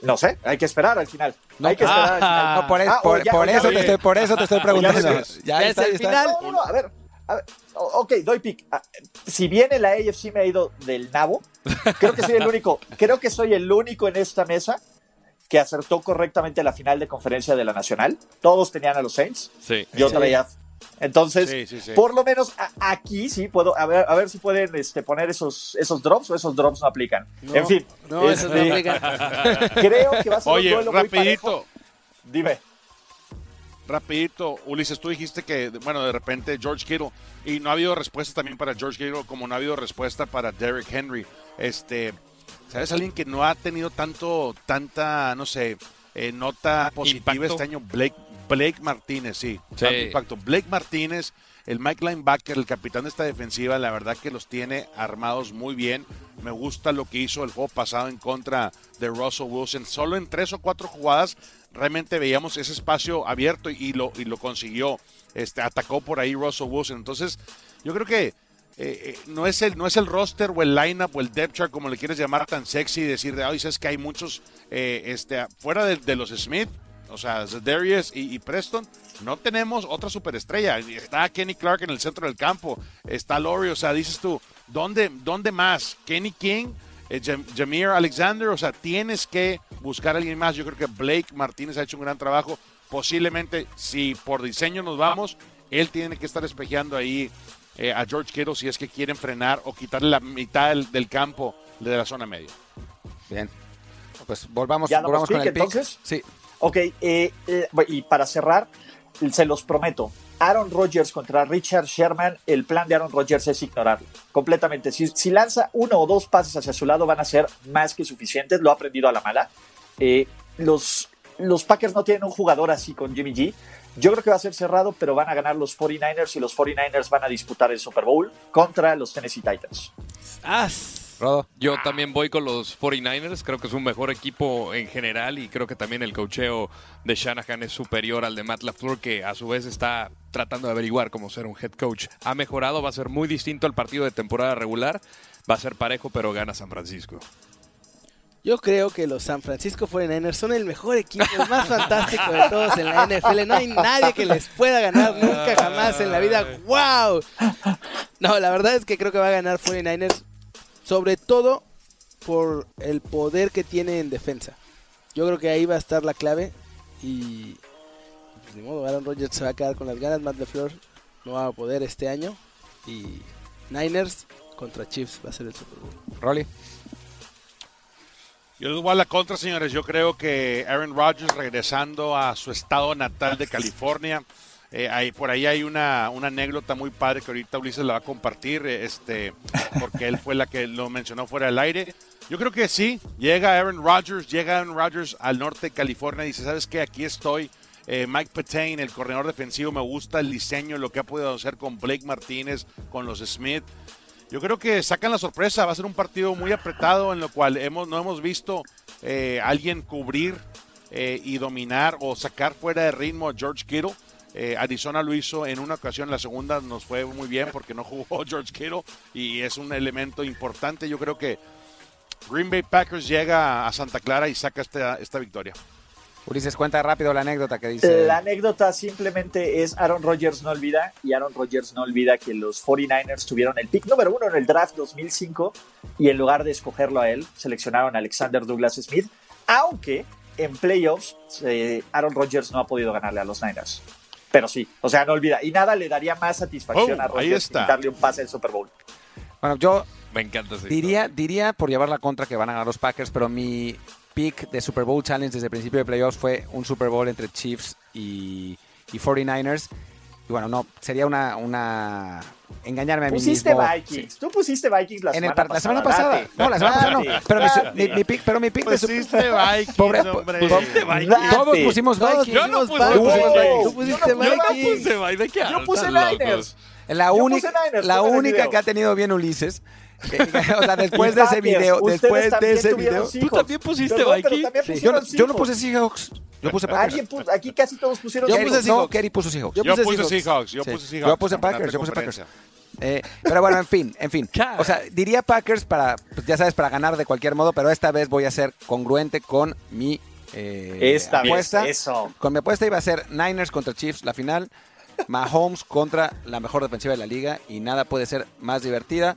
No sé, hay que esperar al final. No, hay que esperar ah, al final. No, por, ah, por, ya, por, eso te estoy, por, eso te estoy, preguntando. ya, ya, ya está, el final. No, no, a ver. A ver, ok, doy pick. Si bien la AFC me ha ido del nabo, creo que soy el único, creo que soy el único en esta mesa que acertó correctamente la final de conferencia de la Nacional. Todos tenían a los Saints. Sí. Yo traía entonces, sí, sí, sí. por lo menos a, aquí sí puedo, a ver, a ver si pueden este, poner esos, esos drops o esos drops no aplican. No, en fin. No, este, esos no aplican. Creo que va a ser Oye, un duelo rapidito. Dime. Rapidito, Ulises, tú dijiste que, bueno, de repente George Kittle, y no ha habido respuesta también para George Kittle, como no ha habido respuesta para Derrick Henry. Este, ¿sabes? Alguien que no ha tenido tanto, tanta, no sé, eh, nota positiva Impacto. este año, Blake Blake Martínez, sí. Sí. Impacto. Blake Martínez, el Mike Linebacker, el capitán de esta defensiva, la verdad que los tiene armados muy bien. Me gusta lo que hizo el juego pasado en contra de Russell Wilson. Solo en tres o cuatro jugadas realmente veíamos ese espacio abierto y lo, y lo consiguió. Este, atacó por ahí Russell Wilson. Entonces, yo creo que eh, no, es el, no es el roster o el lineup o el depth chart, como le quieres llamar, tan sexy y decir de, ay, sabes que hay muchos eh, este, fuera de, de los Smith o sea, Darius y, y, Preston, no tenemos otra superestrella. Está Kenny Clark en el centro del campo, está Laurie, o sea, dices tú, ¿dónde, dónde más? Kenny King, eh, Jameer Alexander, o sea, tienes que buscar a alguien más. Yo creo que Blake Martínez ha hecho un gran trabajo. Posiblemente, si por diseño nos vamos, él tiene que estar espejeando ahí eh, a George Kittle si es que quieren frenar o quitarle la mitad del, del campo de la zona media. Bien. Pues volvamos, ¿Ya volvamos pick, con el pick. entonces? Sí. Ok, eh, eh, y para cerrar, se los prometo, Aaron Rodgers contra Richard Sherman, el plan de Aaron Rodgers es ignorarlo completamente. Si, si, lanza uno o dos pases hacia su lado van a ser más que suficientes, lo ha aprendido a la mala. Eh, los, los Packers no tienen un jugador así con Jimmy G. Yo creo que va a ser cerrado, pero van a ganar los 49ers y los 49ers van a disputar el Super Bowl contra los Tennessee Titans. Ah, Rodo. Yo también voy con los 49ers, creo que es un mejor equipo en general y creo que también el cocheo de Shanahan es superior al de Matt LaFleur que a su vez está tratando de averiguar cómo ser un head coach. Ha mejorado, va a ser muy distinto al partido de temporada regular, va a ser parejo pero gana San Francisco. Yo creo que los San Francisco 49ers son el mejor equipo, el más fantástico de todos en la NFL. No hay nadie que les pueda ganar nunca jamás en la vida. ¡Wow! No, la verdad es que creo que va a ganar 49ers sobre todo por el poder que tiene en defensa. Yo creo que ahí va a estar la clave y pues ni modo, Aaron Rodgers se va a quedar con las ganas, Matt LeFleur no va a poder este año y Niners contra Chiefs va a ser el Super Bowl. Rolly. Yo les voy a la contra, señores. Yo creo que Aaron Rodgers regresando a su estado natal de California. Eh, por ahí hay una, una anécdota muy padre que ahorita Ulises la va a compartir, eh, este, porque él fue la que lo mencionó fuera del aire. Yo creo que sí, llega Aaron Rodgers, llega Aaron Rodgers al norte de California y dice, ¿sabes qué? Aquí estoy. Eh, Mike Petain, el corredor defensivo, me gusta el diseño, lo que ha podido hacer con Blake Martínez, con los Smith. Yo creo que sacan la sorpresa, va a ser un partido muy apretado en lo cual hemos, no hemos visto eh, alguien cubrir eh, y dominar o sacar fuera de ritmo a George Kittle. Eh, Arizona lo hizo en una ocasión, la segunda nos fue muy bien porque no jugó George Kittle y es un elemento importante. Yo creo que Green Bay Packers llega a Santa Clara y saca esta, esta victoria. Ulises, cuenta rápido la anécdota que dice. La anécdota simplemente es Aaron Rodgers no olvida y Aaron Rodgers no olvida que los 49ers tuvieron el pick número uno en el draft 2005 y en lugar de escogerlo a él, seleccionaron a Alexander Douglas Smith, aunque en playoffs eh, Aaron Rodgers no ha podido ganarle a los Niners. Pero sí, o sea, no olvida. Y nada le daría más satisfacción Oh, a Rodgers darle un pase al Super Bowl. Bueno, yo Me encanta diría, diría por llevar la contra que van a ganar los Packers, pero mi pick de Super Bowl Challenge desde el principio de playoffs fue un Super Bowl entre Chiefs y, y 49ers. Y bueno, no, sería una, una engañarme a mí Pusiste mismo. Vikings. Tú pusiste Vikings la En el semana par- la pasada. semana pasada. Date. No, la semana pasada no. Pero mi, Date. mi- mi pick, pero mi pick de Pusiste Vikings, Pobre- hombre. pusiste Vikings. Todos pusimos Vikings. Yo no puse Vikings. Vikings. Tú pusiste Yo no- yo no Vikings. puse, ¿de qué Yo puse. Niners. La Yo única, puse Niners, la única que ha tenido bien Ulises. que- o sea, después de ese video, después de ese video. ¿Tú también pusiste Vikings? Yo no, yo no Seahawks. puse Seahawks. Yo puse Packers. Alguien puso- aquí casi todos pusieron Yo Kerry- puse no, Seahawks. Kerry puso Seahawks. Yo Yo puse puse Seahawks. Seahawks, yo Sí. puse Seahawks. Yo puse Packers, yo puse Packers. Eh, pero bueno, en fin, en fin. O sea, diría Packers para, pues, ya sabes, para ganar de cualquier modo, pero esta vez voy a ser congruente con mi eh, Esta vez, apuesta. eso. Con mi apuesta iba a ser Niners contra Chiefs la final, Mahomes contra la mejor defensiva de la liga y nada puede ser más divertida.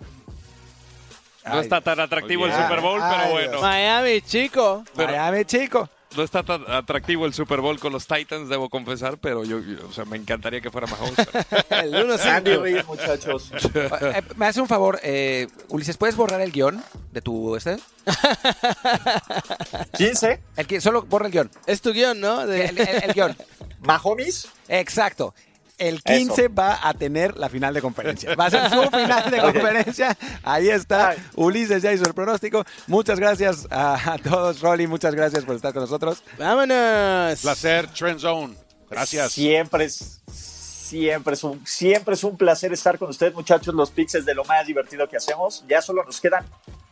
No Ay, está tan atractivo el Super Bowl, ay, pero Dios. bueno. Miami, chico. Pero- Miami, chico. No está tan atractivo el Super Bowl con los Titans, debo confesar, pero yo, yo- o sea, me encantaría que fuera Mahomes. pero- El 1 Andy Reid, muchachos. Eh, me hace un favor, eh, Ulises, ¿puedes borrar el guion de tu este? 15. El que, solo borra el guion. Es tu guion, ¿no? De- El, el- el guion. Mahomes. Exacto. El 15 va a tener la final de conferencia. Va a ser su final de conferencia. Ahí está. Ay. Ulises ya hizo el pronóstico. Muchas gracias a, a todos, Rolly. Muchas gracias por estar con nosotros. Vámonos. Placer, Trend Zone. Gracias. Siempre es, siempre es un, siempre es un placer estar con ustedes, muchachos. Los picks es de lo más divertido que hacemos. Ya solo nos quedan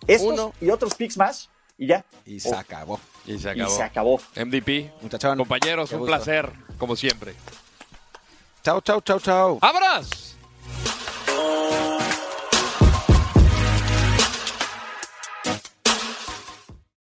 estos Uno. y otros picks más y ya. Y se Oh, acabó. y se y acabó. se acabó. MVP. Muchachón. Compañeros, Qué un gusto. placer, como siempre. Chao, chao, chao, chao. ¡Abras!